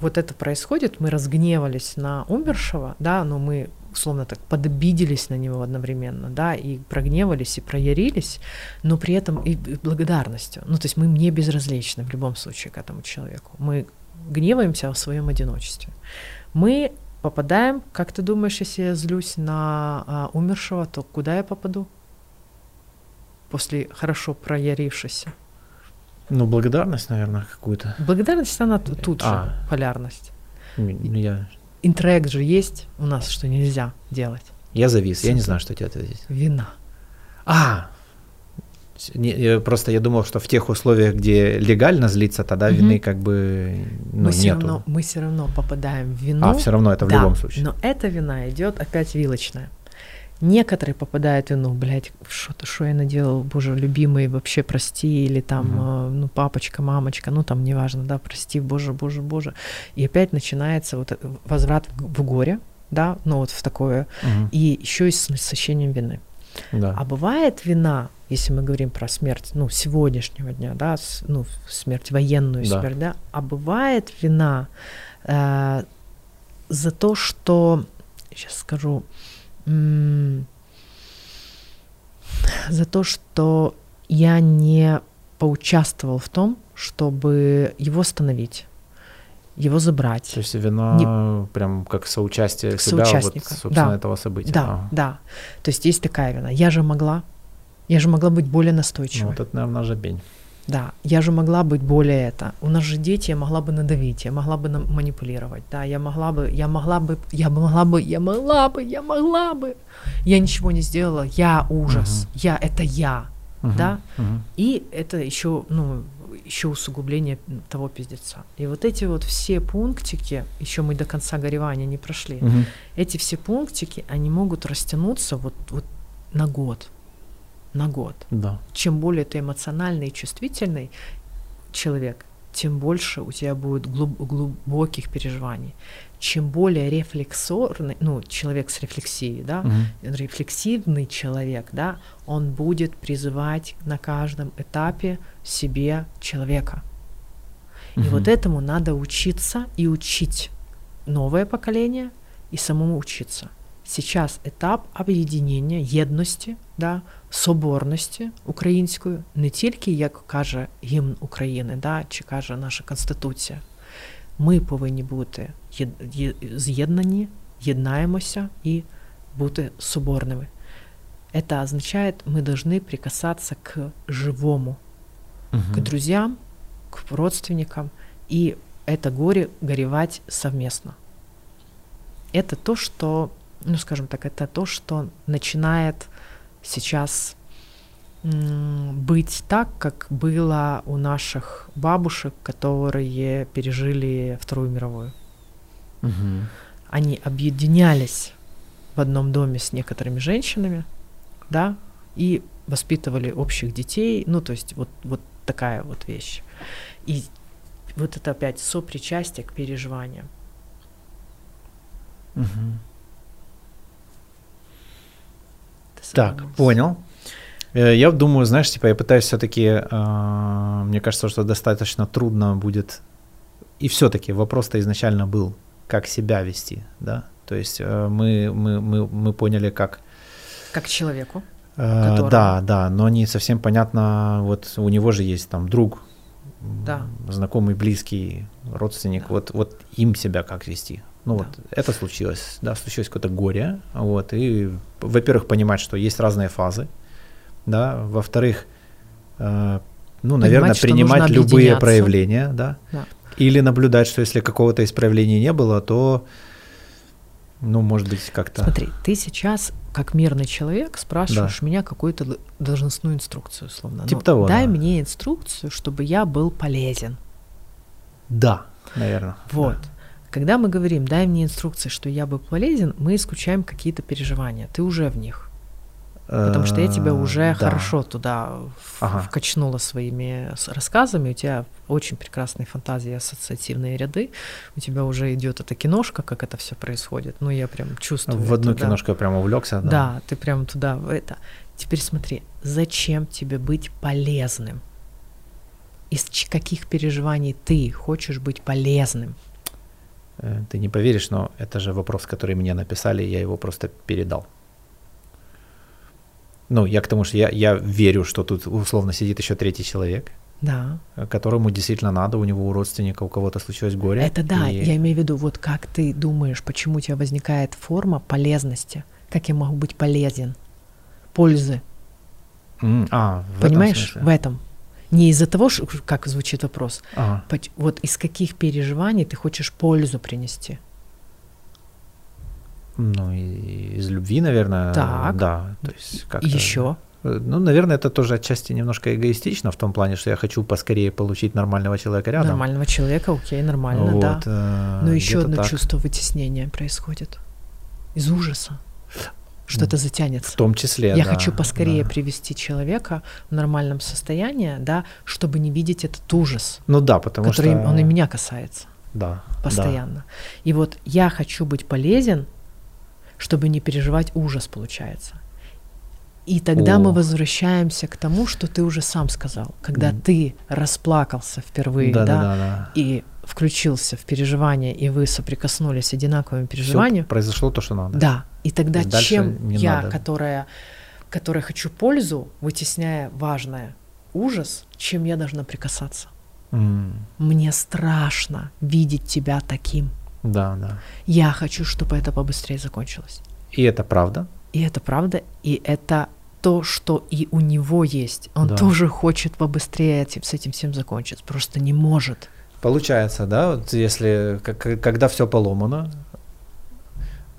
вот это происходит, мы разгневались на умершего, да, но мы условно так подобиделись на него одновременно, да, и прогневались, и проярились, но при этом и благодарностью. Ну, то есть мы не безразличны в любом случае к этому человеку. Мы гневаемся в своем одиночестве. Мы попадаем, как ты думаешь, если я злюсь на а, умершего, то куда я попаду? После хорошо проярившись. Ну, благодарность, наверное, какую-то. Благодарность, она тут а. же, полярность. Я... Интроект же есть у нас, что нельзя делать. Я завис, я не знаю, что тебе ответить. Вина. А, не, просто я думал, что в тех условиях, где легально злиться, тогда угу. вины как бы ну, мы все нету. Равно, мы все равно попадаем в вину. А, все равно это в да, любом случае. Но эта вина идет опять вилочная. Некоторые попадают в вину, блядь, что-то, что я наделал, боже, любимый, вообще прости, или там, mm-hmm. ну, папочка, мамочка, ну, там, неважно, да, прости, боже, боже, боже. И опять начинается вот возврат в, горе, да, ну, вот в такое, mm-hmm. и еще и с насыщением вины. Да. А бывает вина, если мы говорим про смерть, ну, сегодняшнего дня, да, с, ну, смерть, военную да. смерть, да, а бывает вина э, за то, что, сейчас скажу, за то, что я не поучаствовал в том, чтобы его остановить. его забрать. То есть вина Не... прям как соучастие как себя, вот, собственно, да. этого события. Да, ага. да. То есть есть такая вина. Я же могла, я же могла быть более настойчивой. Ну, вот это, наверное, жабень. Да, я же могла быть более это. У нас же дети, я могла бы надавить, я могла бы манипулировать, да, я могла бы, я могла бы, я могла бы, я могла бы, я могла бы. Я ничего не сделала, я ужас, uh-huh. я это я, uh-huh. да. Uh-huh. И это еще, ну, еще усугубление того пиздеца. И вот эти вот все пунктики, еще мы до конца горевания не прошли, uh-huh. эти все пунктики, они могут растянуться вот, вот на год на год. Да. Чем более ты эмоциональный и чувствительный человек, тем больше у тебя будет глуб- глубоких переживаний. Чем более рефлексорный, ну, человек с рефлексией, да, угу. рефлексивный человек, да, он будет призывать на каждом этапе себе человека. Угу. И вот этому надо учиться и учить новое поколение и самому учиться. Сейчас этап об'єднання, єдності, да, соборності української, не тільки як каже гімн України, да, чи каже наша Конституція. Ми повинні бути з'єднані, єднаємося і бути соборними. Это означает, мы должны прикасаться к живому, угу. к друзьям, к родственникам, и это горе горевать совместно. Это то, что ну, скажем так, это то, что начинает сейчас быть так, как было у наших бабушек, которые пережили Вторую мировую. Угу. Они объединялись в одном доме с некоторыми женщинами, да, и воспитывали общих детей, ну, то есть вот, вот такая вот вещь. И вот это опять сопричастие к переживаниям. Угу. Так, понял. Э, я думаю, знаешь, типа я пытаюсь все-таки, э, мне кажется, что достаточно трудно будет. И все-таки вопрос-то изначально был, как себя вести, да. То есть э, мы, мы, мы, мы поняли, как. Как человеку. Э, да, да, но не совсем понятно. Вот у него же есть там друг, да. знакомый, близкий, родственник. Да. Вот, вот им себя как вести. Ну да. вот это случилось, да, случилось какое-то горе, вот, и, во-первых, понимать, что есть разные фазы, да, во-вторых, э, ну, понимать, наверное, принимать любые проявления, да, да, или наблюдать, что если какого-то из проявлений не было, то, ну, может быть, как-то... Смотри, ты сейчас, как мирный человек, спрашиваешь да. меня какую-то должностную инструкцию, условно. Типа ну, того, Дай да. мне инструкцию, чтобы я был полезен. Да, наверное. Вот. Да. Когда мы говорим, дай мне инструкции, что я бы полезен, мы исключаем какие-то переживания. Ты уже в них. Потому что я тебя уже да. хорошо туда ага. вкачнула своими рассказами. У тебя очень прекрасные фантазии, ассоциативные ряды. У тебя уже идет эта киношка, как это все происходит. Ну, я прям чувствую. В одну это, киношку да. я прям увлекся. Да. да, ты прям туда, в это. Теперь смотри, зачем тебе быть полезным? Из каких переживаний ты хочешь быть полезным? Э, ты не поверишь, но это же вопрос, который мне написали, я его просто передал. Ну, я к тому, что я, я верю, что тут условно сидит еще третий человек, да. которому действительно надо, у него у родственника, у кого-то случилось горе. Это да, и... я имею в виду, вот как ты думаешь, почему у тебя возникает форма полезности, как я могу быть полезен, пользы. Mm, а, в Понимаешь, этом в этом. Не из-за того, как звучит вопрос, ага. вот из каких переживаний ты хочешь пользу принести. Ну, из любви, наверное. Так. Да, то есть как Еще. Э, ну, наверное, это тоже отчасти немножко эгоистично в том плане, что я хочу поскорее получить нормального человека рядом. Нормального человека, окей, нормально, вот, да. Э, Но еще одно так. чувство вытеснения происходит из ужаса что-то затянется. В том числе, Я да, хочу поскорее да. привести человека в нормальном состоянии, да, чтобы не видеть этот ужас. Ну да, потому который что... он и меня касается. Да. Постоянно. Да. И вот я хочу быть полезен, чтобы не переживать ужас, получается. И тогда О. мы возвращаемся к тому, что ты уже сам сказал. Когда Mm. ты расплакался впервые, да, да, да, да. и включился в переживания, и вы соприкоснулись одинаковыми переживаниями. произошло то, что надо. Да. И тогда Дальше чем я, надо. которая, которая хочу пользу, вытесняя важное, ужас, чем я должна прикасаться? М, Мне страшно видеть тебя таким. Да, да. Я хочу, чтобы это побыстрее закончилось. И это правда. И это правда, и это то, что и у него есть. Он Да. тоже хочет побыстрее этим, с этим всем закончить, просто не может. Получается, да, вот если когда все поломано,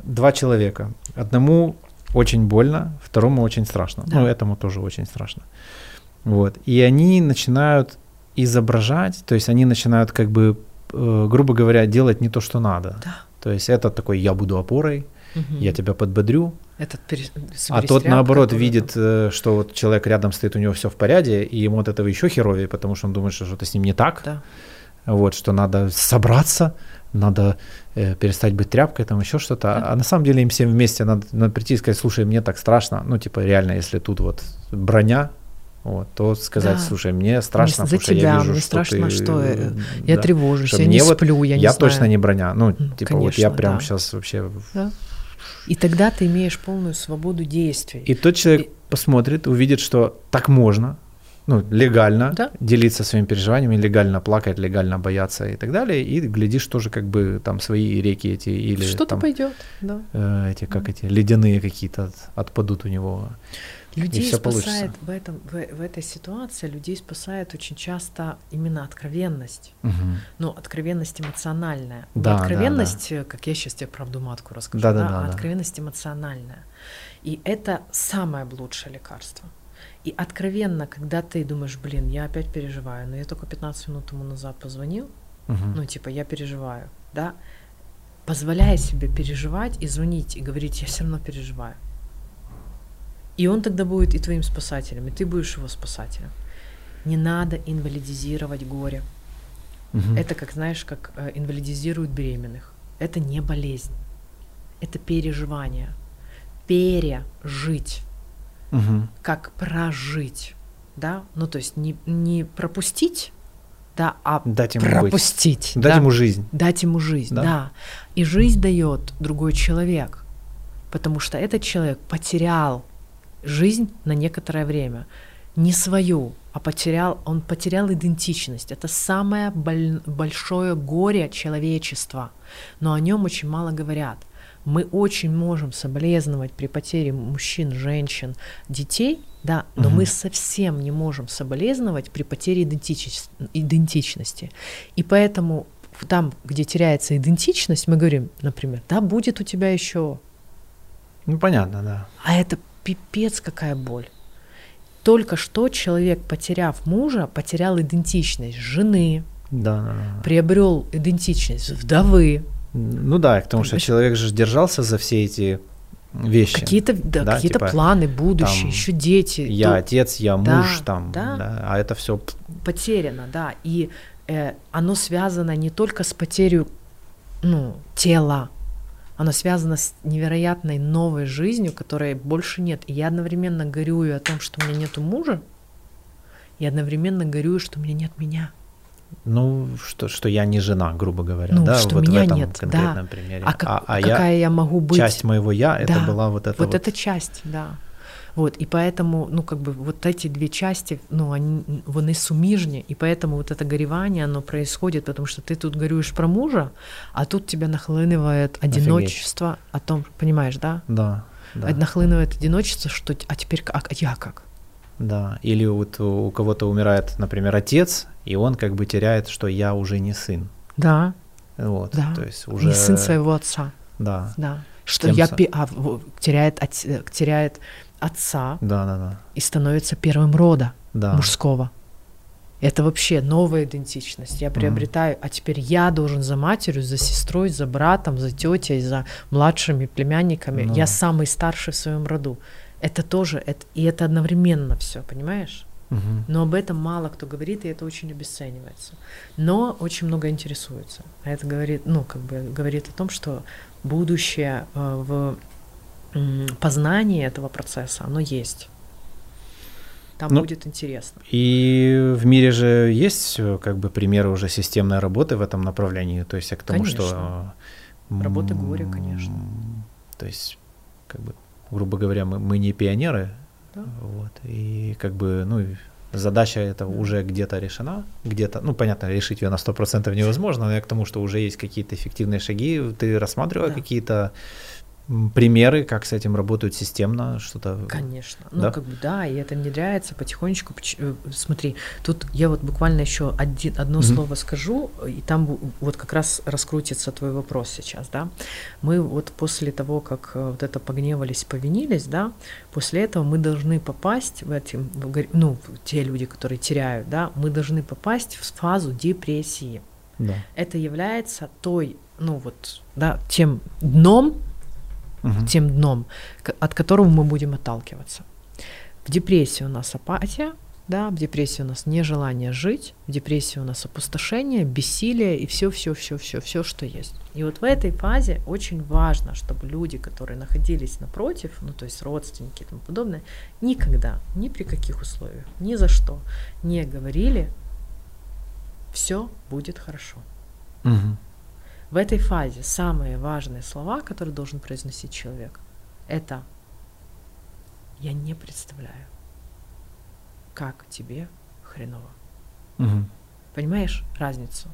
два человека. Одному очень больно, второму очень страшно. Да. Ну, этому тоже очень страшно. Вот. И они начинают изображать, то есть они начинают как бы, э, грубо говоря, делать не то, что надо. Да. То есть это такой «я буду опорой», Мгм. «я тебя подбодрю», Этот пере- а тот наоборот который видит, э, что вот человек рядом стоит, у него все в порядке, и ему от этого еще херовее, потому что он думает, что что-то с ним не так. Да. Вот, что надо собраться, надо э, перестать быть тряпкой, там еще что-то. Да. А на самом деле им всем вместе надо, надо прийти и сказать, слушай, мне так страшно. Ну, типа, реально, если тут вот броня, вот, то сказать, Да. слушай, мне страшно, за потому что я тебя, вижу, мне что страшно, ты, что, э, э, Я да, тревожусь, что я не вот- сплю, я не я знаю. точно не броня. Ну, типа, вот я конечно, прям да. сейчас вообще... Да. И тогда ты имеешь полную свободу действий. И тот человек И- посмотрит, увидит, что так можно, ну, легально Да. делиться своими переживаниями, легально плакать, легально бояться и так далее, и глядишь тоже как бы там свои реки эти или Что-то пойдет, да. э, эти, как эти, ледяные какие-то от- отпадут у него. Людей всё спасает получится. в, этом, в, в этой ситуации, людей спасает очень часто именно откровенность. Мгм. Ну, откровенность эмоциональная. Не Да, да, откровенность, э, как я сейчас тебе правду матку расскажу, Да, да, да, да, да. откровенность эмоциональная. И это самое лучшее лекарство. И откровенно, когда ты думаешь, блин, я опять переживаю, но я только 15 минут тому назад позвонил, Мгм. ну, типа, я переживаю, да, позволяя себе переживать и звонить, и говорить, я все равно переживаю. И он тогда будет и твоим спасателем, и ты будешь его спасателем. Не надо инвалидизировать горе. Мгм. Это, как знаешь, как э, инвалидизируют беременных. Это не болезнь. Это переживание. Пережить. Мгм. Как прожить. Да? Ну, то есть не, не пропустить, да, а Дать ему быть. пропустить. Дать да? ему жизнь. Дать ему жизнь, Да. да. И жизнь дает другой человек, потому что этот человек потерял жизнь на некоторое время. Не свою, а потерял, он потерял идентичность. Это самое боль- большое горе человечества, но о нем очень мало говорят. Мы очень можем соболезновать при потере мужчин, женщин, детей, да, но Мгм. мы совсем не можем соболезновать при потере идентичес- идентичности. И поэтому там, где теряется идентичность, мы говорим, например, да, будет у тебя еще, Ну, понятно, да. а это пипец какая боль. Только что человек, потеряв мужа, потерял идентичность жены, Да, да, да. приобрел идентичность вдовы, Ну да, потому что человек же держался за все эти вещи. какие-то, да, Да, какие-то типа, планы, будущее, там, еще дети. Я то отец, я Да, муж, там, да. да, а это все потеряно, да. И э, оно связано не только с потерей ну, тела, оно связано с невероятной новой жизнью, которой больше нет. И я одновременно горюю о том, что у меня нету мужа, и одновременно горюю, что у меня нет меня. Ну, что, что я не жена, грубо говоря, Ну, да, что вот в меня этом нет, да. конкретном примере. А, как- а, а какая я, я, могу быть? часть моего я, это Да, была вот эта вот, вот, эта часть, да. Вот, и поэтому, ну, как бы вот эти две части, ну, они, вони суміжні, и поэтому вот это горевание, оно происходит, потому что ты тут горюешь про мужа, а тут тебя нахлынывает одиночество о том, понимаешь, да? да, да, Нахлынывает одиночество, что, а теперь, а я как? Да. Или вот у, у кого-то умирает, например, отец, и он как бы теряет, что я уже не сын, Да, вот, Да. то есть уже, не сын своего отца, да, да. Что я, пе- а, теряет, от- э, теряет отца да, да, да, и становится первым рода. да, мужского. Это вообще новая идентичность. Я приобретаю, а теперь я должен за матерью, за сестрой, за братом, за тетей, за младшими племянниками. Ну. Я самый старший в своем роду. Это тоже, это, и это одновременно все, понимаешь? Мгм. Но об этом мало кто говорит, и это очень обесценивается. Но очень много интересуется. А это говорит, ну, как бы говорит о том, что будущее э, в познании этого процесса, оно есть. Там Ну, будет интересно. И в мире же есть как бы примеры уже системной работы в этом направлении, то есть к тому, что... Конечно. Работы м, горя, конечно. То есть, как бы, грубо говоря, мы, мы не пионеры, Да. вот, и как бы, ну, Задача эта уже где-то решена, где-то, ну, понятно, решить ее на 100% невозможно, но я к тому, что уже есть какие-то эффективные шаги, ты рассматривала да. какие-то примеры, как с этим работают системно, что-то. Конечно. Ну, да? как бы да, и это внедряется потихонечку. Э, смотри, тут я вот буквально еще один, одно mm-hmm. слово скажу, и там вот как раз раскрутится твой вопрос сейчас, да. Мы вот после того, как э, вот это погневались, повинились, да, после этого мы должны попасть в эти, ну, те люди, которые теряют, да, мы должны попасть в фазу депрессии. Да. Это является той, ну вот, да, тем дном, угу. тем дном, от которого мы будем отталкиваться. В депрессии у нас апатия, да, в депрессии у нас нежелание жить, в депрессии у нас опустошение, бессилие и все, все, все, все, все, что есть. И вот в этой фазе очень важно, чтобы люди, которые находились напротив, ну то есть родственники и тому подобное, никогда, ни при каких условиях, ни за что не говорили, все будет хорошо. Угу. В этой фазе самые важные слова, которые должен произносить человек, это «я не представляю, как тебе хреново». Угу. Понимаешь разницу?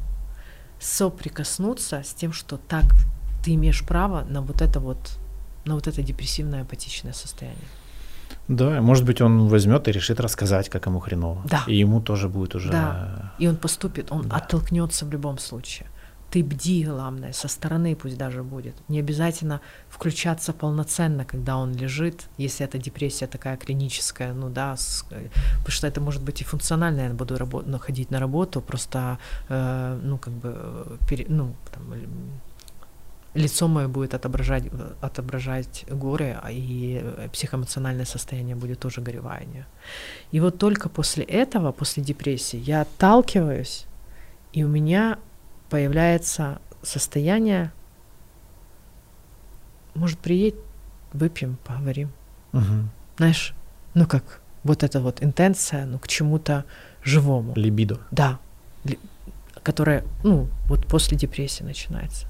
Соприкоснуться с тем, что так ты имеешь право на вот это вот, на вот это депрессивное апатичное состояние. Да, может быть, он возьмет и решит рассказать, как ему хреново. Да. И ему тоже будет уже. Да. И он поступит, он да. оттолкнется в любом случае ты бди, главное, со стороны пусть даже будет. Не обязательно включаться полноценно, когда он лежит, если это депрессия такая клиническая, ну да, с, потому что это может быть и функционально, я буду рабо- ну, ходить на работу, просто, э, ну, как бы, пере, ну, там, лицо мое будет отображать, отображать горе, а и психоэмоциональное состояние будет тоже горевание. И вот только после этого, после депрессии, я отталкиваюсь, и у меня появляется состояние, может, приедь, выпьем, поговорим. Угу. Знаешь, ну как, вот эта вот интенция, ну, к чему-то живому. Либидо. Да, которая, ну, вот после депрессии начинается.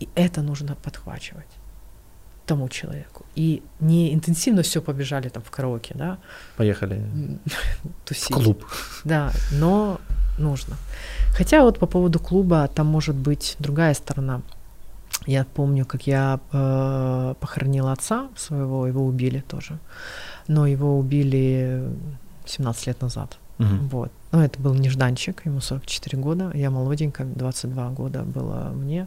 И это нужно подхвачивать тому человеку. И не интенсивно все побежали там в караоке, да. Поехали. Тусить. В клуб. Да, но нужно. Хотя вот по поводу клуба там может быть другая сторона. Я помню, как я э, похоронила отца своего, его убили тоже. Но его убили 17 лет назад. Угу. Вот. Но это был нежданчик, ему 44 года, я молоденькая, 22 года было мне.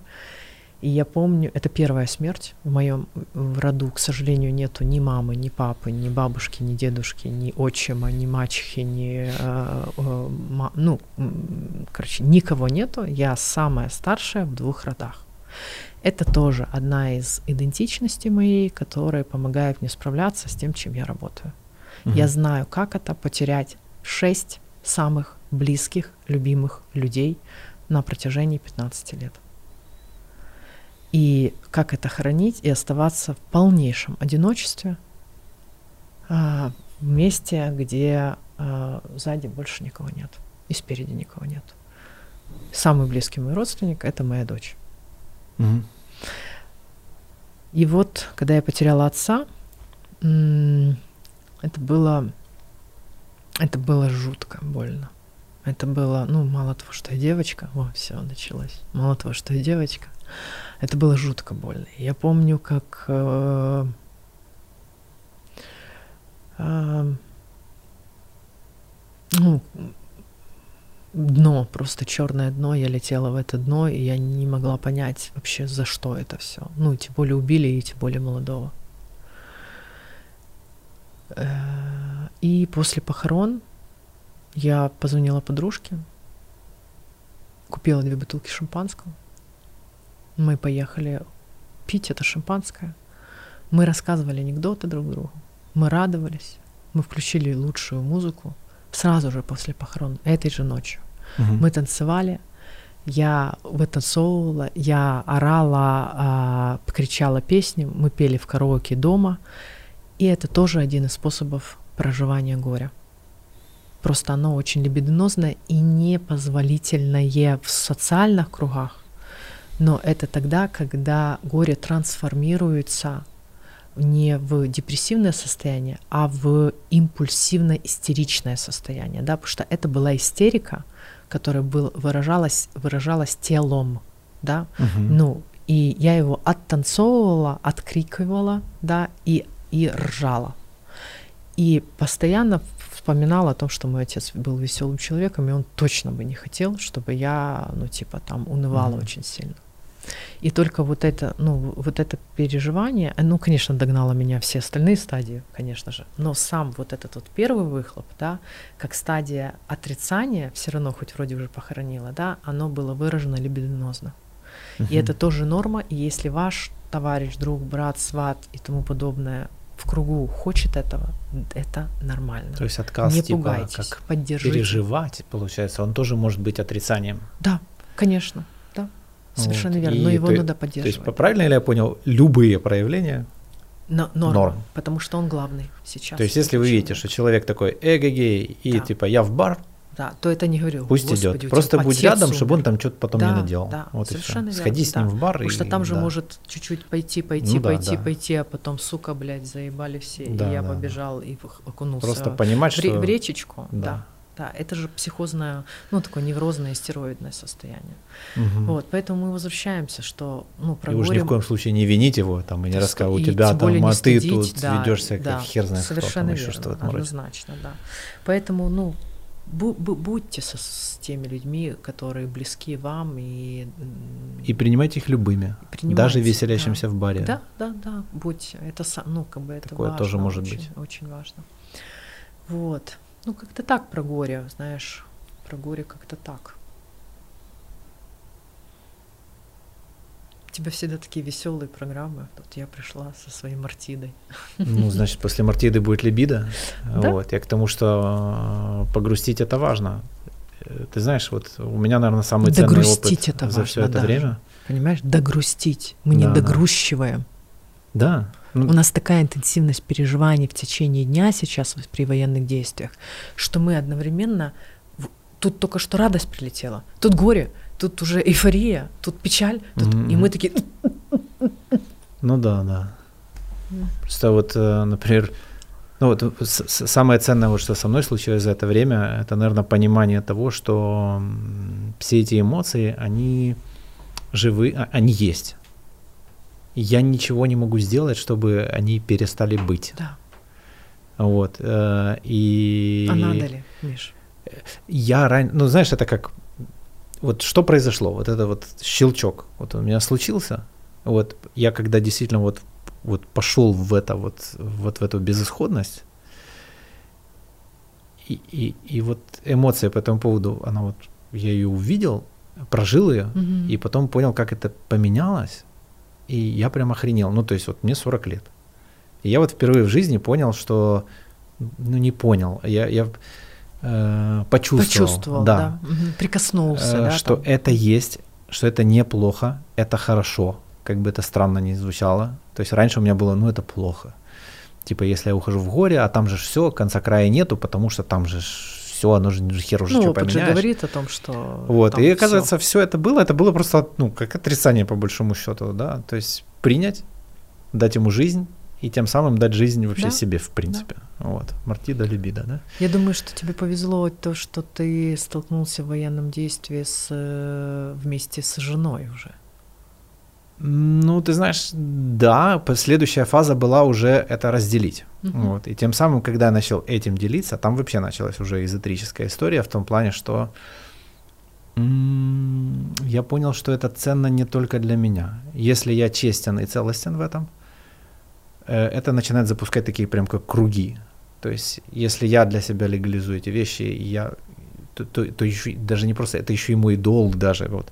И я помню, это первая смерть в моем роду, к сожалению, нету ни мамы, ни папы, ни бабушки, ни дедушки, ни отчима, ни мачехи, ни э, э, ма, ну, короче, никого нету. Я самая старшая в двух родах. Это тоже одна из идентичностей моей, которая помогает мне справляться с тем, чем я работаю. Угу. Я знаю, как это потерять шесть самых близких, любимых людей на протяжении 15 лет и как это хранить и оставаться в полнейшем одиночестве а, в месте, где а, сзади больше никого нет и спереди никого нет. Самый близкий мой родственник это моя дочь. Угу. И вот, когда я потеряла отца, это было, это было жутко больно. Это было, ну, мало того, что я девочка, о, все, началось. Мало того, что я девочка, это было жутко больно. Я помню, как э, э, ну, дно, просто черное дно, я летела в это дно, и я не могла понять вообще, за что это все. Ну, тем более убили, и тем более молодого. Э, и после похорон я позвонила подружке, купила две бутылки шампанского, мы поехали пить это шампанское. Мы рассказывали анекдоты друг другу. Мы радовались. Мы включили лучшую музыку сразу же после похорон, этой же ночью. Угу. Мы танцевали. Я вытанцовывала, я орала, а, кричала песни, мы пели в караоке дома. И это тоже один из способов проживания горя. Просто оно очень либидинозное и непозволительное в социальных кругах но это тогда, когда горе трансформируется не в депрессивное состояние, а в импульсивно-истеричное состояние, да, потому что это была истерика, которая был, выражалась, выражалась телом, да, Мгм. ну, и я его оттанцовывала, открикивала, да, и, и ржала. И постоянно вспоминала о том, что мой отец был веселым человеком, и он точно бы не хотел, чтобы я, ну, типа, там, унывала Мгм. очень сильно. И только вот это, ну, вот это переживание, ну, конечно, догнало меня все остальные стадии, конечно же, но сам вот этот вот первый выхлоп, да, как стадия отрицания, все равно хоть вроде уже похоронила, да, оно было выражено либидинозно. И Мгм. это тоже норма, и если ваш товарищ, друг, брат, сват и тому подобное в кругу хочет этого, это нормально. То есть отказ не типа пугайтесь, как поддержите. переживать, получается, он тоже может быть отрицанием. Да, конечно, совершенно Вот. верно, но И его то- надо То есть, поддерживать. правильно ли я понял, любые проявления Но, норма, норм. потому что он главный сейчас. То есть, если вы видите, что человек такой эгегей и Да. типа я в бар, Да, то это не говорю. пусть «Господи, идет. Просто будь рядом, чтобы он умер». там что-то потом Да, не наделал. да, вот и совершенно верно, Сходи с да. ним в бар Потому и что там же да. может чуть-чуть пойти, пойти, Ну да, пойти, да. пойти, а потом, сука, блядь, заебали все. Да, и я да, да. побежал и в- окунулся просто понимать, в, что в речечку. Да. Да. Да. это же психозное, ну, такое неврозное стероидное состояние. Мгм. Вот, поэтому мы возвращаемся, что, ну, про И уж ни в коем случае не винить его, там, и не Да, рассказывать, у тебя там, а ты тут да, ведешься да, как хер знает кто, Совершенно там, еще верно, что этом роде. однозначно, да. Поэтому, ну, бу- бу- будьте со, с теми людьми, которые близки вам и, И принимайте их любыми, принимайте, даже веселящимся да. в баре. Да, да, да, будьте. Это, ну, как бы это Такое важно, тоже может очень, быть. Очень важно. Вот. Ну, как-то так про горе, знаешь, про горе как-то так. У тебя всегда такие веселые программы. Тут я пришла со своей Мартидой. Ну, значит, после Мартиды будет либидо. Да. Вот. Я к тому, что э, погрустить это важно. Ты знаешь, вот у меня, наверное, самый ценный Догрустить опыт это за важно все это даже. время. Понимаешь, догрустить. Мы не Да, да. догрущиваем. Да. Ну, У нас такая интенсивность переживаний в течение дня сейчас при военных действиях, что мы одновременно... Тут только что радость прилетела, тут горе, тут уже эйфория, тут печаль, тут... Мгм, и мы такие... ну да, да. М. Просто вот, э, например, ну вот с- самое ценное, вот, что со мной случилось за это время, это, наверное, понимание того, что все эти эмоции, они живы, а- они есть. Я ничего не могу сделать, чтобы они перестали быть. Да, Вот. э, И а надо ли, Миш? я ран... ну знаешь, это как вот что произошло, вот это вот щелчок, вот у меня случился, вот я когда действительно вот вот пошел в это вот вот в эту безысходность и, и, и вот эмоция по этому поводу, она вот я ее увидел, прожил ее Мгм. и потом понял, как это поменялось, и я прям охренел. Ну то есть вот мне 40 лет, и я вот впервые в жизни понял, что ну не понял, я я э, почувствовал, Почувствовал, да, Мгм. прикоснулся, э, да, что там. это есть, что это неплохо, это хорошо, как бы это странно ни звучало. То есть раньше у меня было, ну это плохо. Типа, если я ухожу в горе, а там же все, конца края нету, потому что там же все, оно же хер уже Ну, что поменяешь. говорит о том, что Вот, и оказывается, все это было, это было просто, ну, как отрицание по большому счету, да, то есть принять, дать ему жизнь и тем самым дать жизнь вообще Да, себе, в принципе. Вот, Мартида Либида, да. Я думаю, что тебе повезло то, что ты столкнулся в военном действии с, э, вместе с женой уже. Ну, ты знаешь, да, следующая фаза была уже это разделить. Мгм. Вот. И тем самым, когда я начал этим делиться, там вообще началась уже эзотерическая история в том плане, что м, я понял, что это ценно не только для меня. Если я честен и целостен в этом, э, это начинает запускать такие прям как круги. То есть, если я для себя легализую эти вещи, я то, то, то еще даже не просто, это еще и мой долг даже. Вот.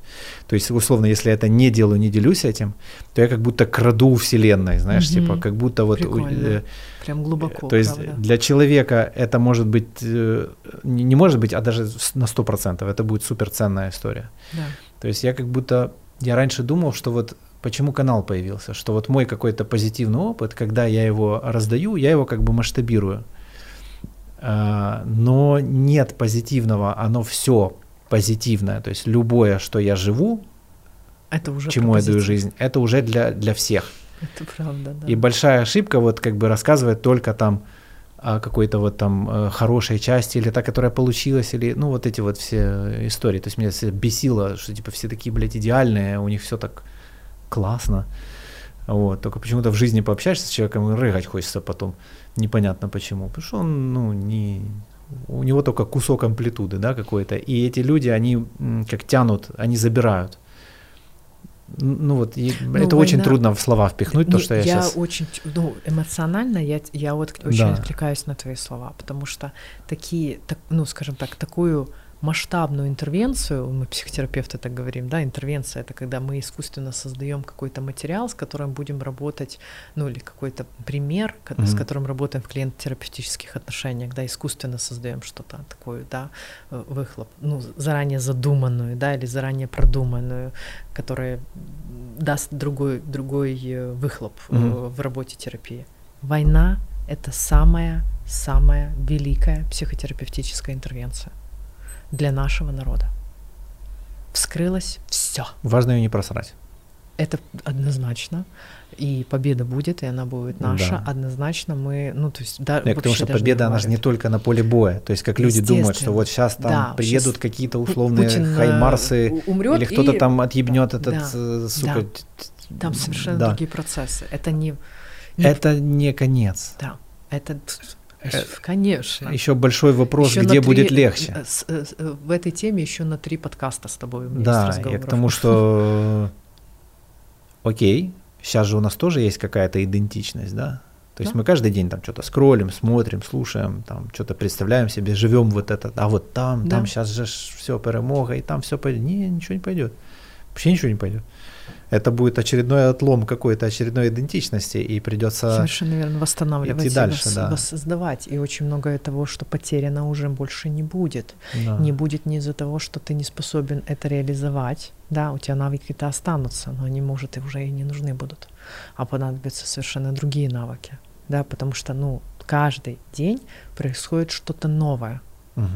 То есть, условно, если я это не делаю, не делюсь этим, то я как будто краду у Вселенной, знаешь, Мгм. типа, как будто вот... у- Прикольно. э, Прям глубоко, то есть правда. для человека это может быть, э, не не может быть, а даже на 100%, это будет суперценная история. Да. То есть я как будто, я раньше думал, что вот почему канал появился, что вот мой какой-то позитивный опыт, когда я его раздаю, я его как бы масштабирую. А, Но нет позитивного, оно все позитивное, то есть любое, что я живу, Это уже чему я даю жизнь, это уже для, для всех. Это правда, да. И большая ошибка вот как бы рассказывать только там о какой-то вот там э, хорошей части, или та, которая получилась, или, ну, вот эти вот все истории. То есть меня бесило, что, типа, все такие, блядь, идеальные, у них все так классно. Вот. Только почему-то в жизни пообщаешься с человеком и рыгать хочется потом. Непонятно почему. Потому что он, ну, не... У него только кусок амплитуды, да, какой-то. И эти люди, они как тянут, они забирают. Ну вот, и ну, это война... очень трудно в слова впихнуть, то, что я, я сейчас... очень, ну, эмоционально я, я вот очень да. откликаюсь на твои слова, потому что такие, так, ну, скажем так, такую масштабную интервенцию, мы психотерапевты так говорим, да, интервенция это когда мы искусственно создаем какой-то материал, с которым будем работать, ну или какой-то пример, mm-hmm. с которым работаем в клиент-терапевтических отношениях, да, искусственно создаем что-то такое, да, э, выхлоп, ну заранее задуманную, да, или заранее продуманную, которая даст другой другой э, выхлоп mm-hmm. в работе терапии. Война это самая самая великая психотерапевтическая интервенция для нашего народа. Вскрылось все. Важно ее не просрать. Это однозначно. И победа будет, и она будет наша. Да. Однозначно мы, ну, то есть, да, Нет, потому что победа, она же не только на поле боя. То есть, как люди думают, что вот сейчас там да, приедут какие-то условные Путин э, хаймарсы, умрет или кто-то и... там отъебнет этот, да, э, сука. Да. Там совершенно да. другие процессы. Это не, не... Это не конец. Да. Это конечно. Еще большой вопрос, еще где три, будет легче. Э, с, с, э, в этой теме еще на три подкаста с тобой. да, я к тому, что окей, сейчас же у нас тоже есть какая-то идентичность, да? То есть да? мы каждый день там что-то скроллим, смотрим, слушаем, там что-то представляем себе, живем вот это, а вот там, да. там сейчас же все перемога, и там все пойдет. Не, ничего не пойдет. Вообще ничего не пойдет это будет очередной отлом какой-то очередной идентичности, и придется Совершенно верно, восстанавливать идти дальше, и да. воссоздавать. И очень многое того, что потеряно, уже больше не будет. Да. Не будет не из-за того, что ты не способен это реализовать. Да, у тебя навыки-то останутся, но они, может, и уже и не нужны будут. А понадобятся совершенно другие навыки. Да, потому что, ну, каждый день происходит что-то новое. Угу.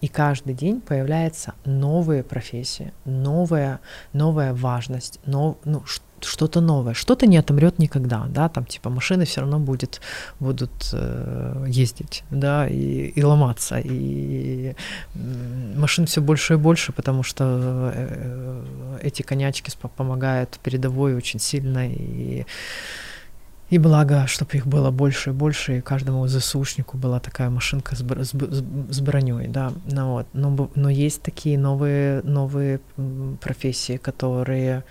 И каждый день появляются новые профессии, новая, новая важность, нов, ну, что-то новое, что-то не отомрет никогда, да, там типа машины все равно будет, будут э, ездить, да, и, и ломаться, и машин все больше и больше, потому что э, эти конячки помогают передовой очень сильно, и и благо, чтобы их было больше и больше, и каждому ЗСУшнику была такая машинка с, с, с броней, да. Ну, вот. но, но есть такие новые, новые профессии, которые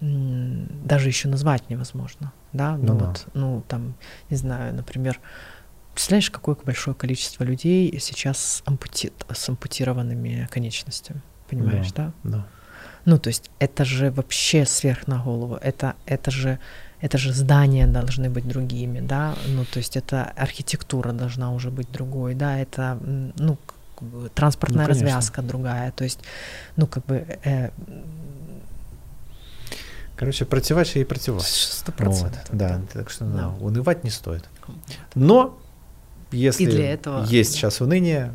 даже еще назвать невозможно, да. Ну, ну вот, да. ну там, не знаю, например, представляешь, какое большое количество людей сейчас с, ампути... с ампутированными конечностями, понимаешь, да? Да. да. Ну, то есть это же вообще сверх на голову, это, это же это же здания должны быть другими, да, ну, то есть это архитектура должна уже быть другой, да, это, ну, транспортная ну, развязка другая, то есть, ну, как бы... Э, Короче, противать и противать. Сто процентов. Вот, да, так что да. Да, унывать не стоит. Но если и для этого, есть да. сейчас уныние,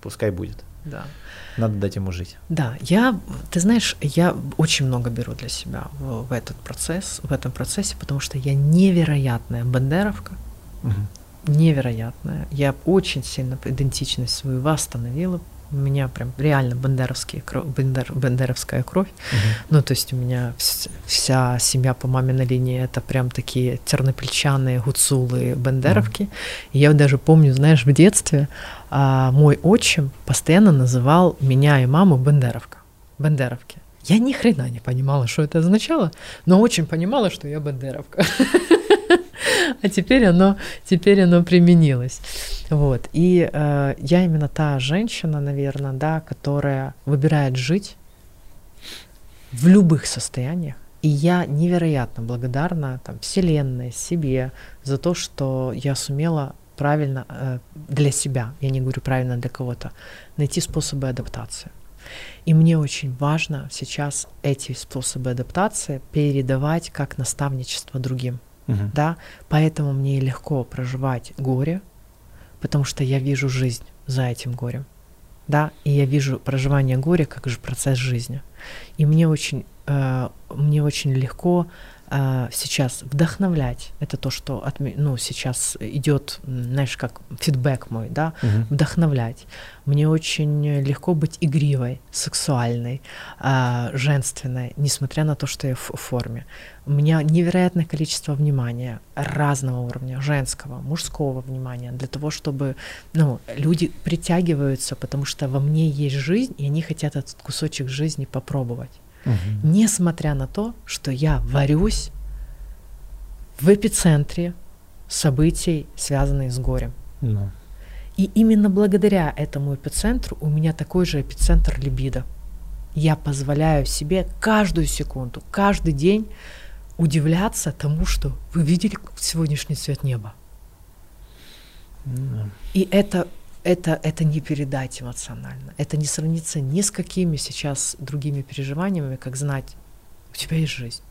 пускай будет. Да. Надо дать ему жить. Да, я, ты знаешь, я очень много беру для себя в, в этот процесс, в этом процессе, потому что я невероятная бандеровка, угу. невероятная. Я очень сильно идентичность свою восстановила, у меня прям реально бандеровские бандер, бандеровская кровь. Угу. Ну, то есть у меня вся семья по маминой линии это прям такие тернопельчаные гуцулы бандеровки. Угу. И я даже помню, знаешь, в детстве а, мой отчим постоянно называл меня и маму бандеровка, бандеровки. Я ни хрена не понимала, что это означало, но очень понимала, что я бандеровка. а теперь оно, теперь оно применилось. Вот. И э, я именно та женщина, наверное, да, которая выбирает жить в любых состояниях. И я невероятно благодарна там, Вселенной, себе за то, что я сумела правильно э, для себя, я не говорю правильно для кого-то, найти способы адаптации. И мне очень важно сейчас эти способы адаптации передавать как наставничество другим. Угу. да, поэтому мне легко проживать горе, потому что я вижу жизнь за этим горем, да, и я вижу проживание горя как же процесс жизни, и мне очень, э, мне очень легко сейчас вдохновлять. Это то, что от, ну, сейчас идет, знаешь, как фидбэк мой, да, угу. вдохновлять. Мне очень легко быть игривой, сексуальной, а, женственной, несмотря на то, что я в форме. У меня невероятное количество внимания разного уровня, женского, мужского внимания, для того, чтобы ну, люди притягиваются, потому что во мне есть жизнь, и они хотят этот кусочек жизни попробовать угу. несмотря на то, что я варюсь в эпицентре событий, связанных с горем. Ну. И именно благодаря этому эпицентру у меня такой же эпицентр либидо. Я позволяю себе каждую секунду, каждый день удивляться тому, что вы видели сегодняшний цвет неба. Ну. И это это, это не передать эмоционально. Это не сравнится ни с какими сейчас другими переживаниями, как знать, у тебя есть жизнь.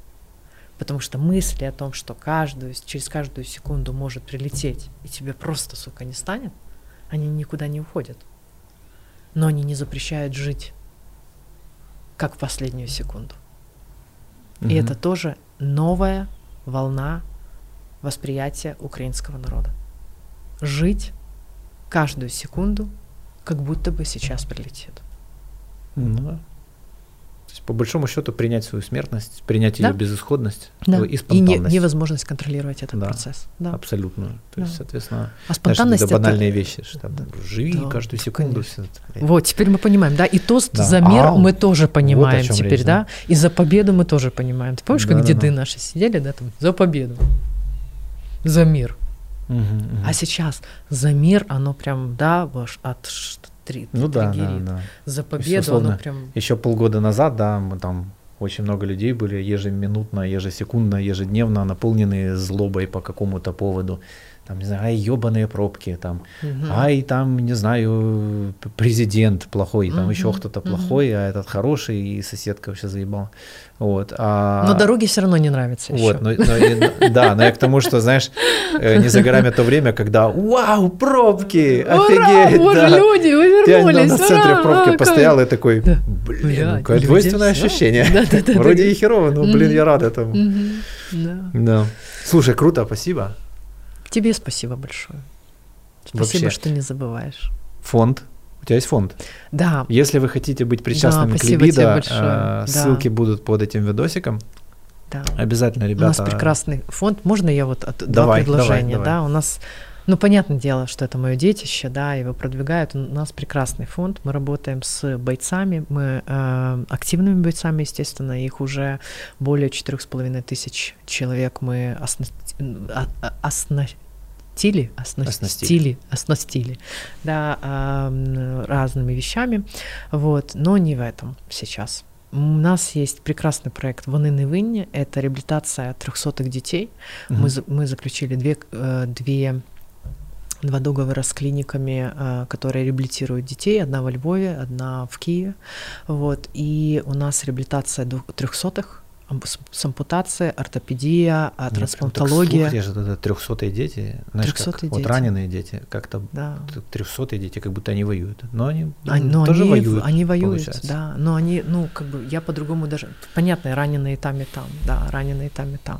Потому что мысли о том, что каждую, через каждую секунду может прилететь, и тебе просто, сука, не станет, они никуда не уходят. Но они не запрещают жить, как в последнюю секунду. Угу. И это тоже новая волна восприятия украинского народа. Жить каждую секунду, как будто бы сейчас прилетит. Ну да. То есть, по большому счету, принять свою смертность, принять да? ее безысходность да. и спонтанность. И не, невозможность контролировать этот да. процесс. Да, абсолютно. То да. есть, соответственно, а спонтанность знаешь, это банальные вещи, что там, живи да, каждую секунду. Все это. Вот, теперь мы понимаем, да, и тост да. за мир а, мы тоже понимаем вот теперь, речь, да? да, и за победу мы тоже понимаем. Ты помнишь, да, как да, деды да. наши сидели, да, там, за победу, за мир. Угу, угу. А сейчас за мир оно прям, да, ваш от три, ну да, да, да. За победу условно, оно прям. Еще полгода назад, да, мы там очень много людей были ежеминутно, ежесекундно, ежедневно наполненные злобой по какому-то поводу там, не знаю, ай, ебаные пробки, там, угу. ай, там, не знаю, президент плохой, там угу. еще кто-то плохой, угу. а этот хороший, и соседка вообще заебала. Вот, а... Но дороги все равно не нравятся вот, Но, но, да, но я к тому, что, знаешь, э, не за горами то время, когда вау, пробки, офигеть, Ура, да. люди, вы вернулись, Ты на центре пробки а, постоял и такой, да. блин, ну, какое двойственное ощущение. Да, да, да, Вроде и херово, но, блин, я рад этому. Да. да. Слушай, круто, спасибо. Тебе спасибо большое. Спасибо, Вообще. что не забываешь. Фонд. У тебя есть фонд? Да. Если вы хотите быть причастными да, к Либидо, э, ссылки да. будут под этим видосиком. Да. Обязательно, ребята. У нас прекрасный фонд. Можно я вот от, давай, два предложения? Давай, давай. Да, у нас ну, понятное дело, что это мое детище, да, его продвигают. У нас прекрасный фонд, мы работаем с бойцами, мы э, активными бойцами, естественно, их уже более четырех с половиной тысяч человек мы осна... осна оснастили, оснастили, оснастили, да, э, разными вещами, вот, но не в этом сейчас. У нас есть прекрасный проект «Воны Винни», это реабилитация трехсотых детей. Угу. Мы, мы заключили две, э, две два договора с клиниками, э, которые реабилитируют детей. Одна во Львове, одна в Киеве. Вот. И у нас реабилитация трехсотых с ампутацией, ортопедия, а трансплантология. Слушай, же это трехсотые дети, знаешь, как, дети. вот раненые дети, как-то да. трехсотые дети, как будто они воюют, но они а, но тоже они, воюют. Они воюют, получается. да, но они, ну, как бы, я по-другому даже, понятно, раненые там и там, да, раненые там и там.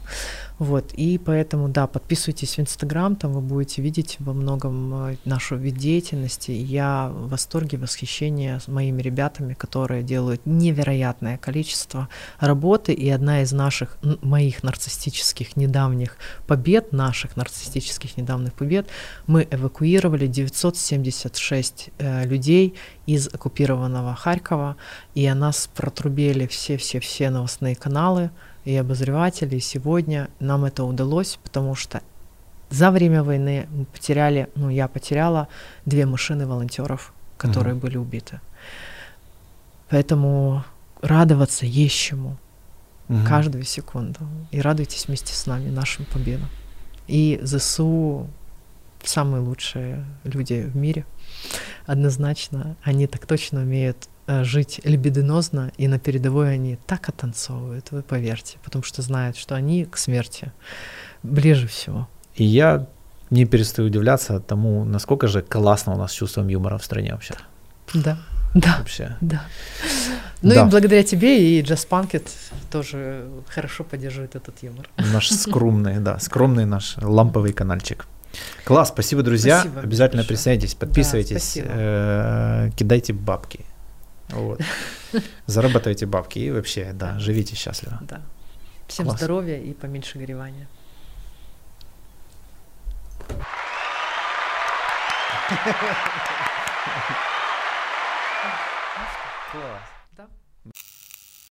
Вот, и поэтому, да, подписывайтесь в Инстаграм, там вы будете видеть во многом э, нашу вид деятельности. Я в восторге, восхищение с моими ребятами, которые делают невероятное количество работы, и одна из наших, моих нарциссических недавних побед, наших нарциссических недавних побед, мы эвакуировали 976 э, людей из оккупированного Харькова, и о нас протрубили все-все-все новостные каналы, и обозреватели. И сегодня нам это удалось, потому что за время войны мы потеряли, ну я потеряла две машины волонтеров, которые угу. были убиты. Поэтому радоваться есть чему угу. каждую секунду. И радуйтесь вместе с нами нашим победам. И ЗСУ самые лучшие люди в мире. Однозначно, они так точно умеют жить либидинозно, и на передовой они так оттанцовывают, вы поверьте, потому что знают, что они к смерти ближе всего. И я не перестаю удивляться тому, насколько же классно у нас с чувством юмора в стране вообще. Да, да. Вообще. Да. Ну Да. и благодаря тебе и Just Punkit тоже хорошо поддерживает этот юмор. Наш скромный, да, скромный наш ламповый каналчик. Класс, спасибо, друзья. Спасибо Обязательно большое. присоединитесь, подписывайтесь, спасибо. э, кидайте бабки. Вот. Зарабатывайте бабки и вообще, да, живите счастливо. Да. Всем Класс. здоровья и поменьше горевания. Класс.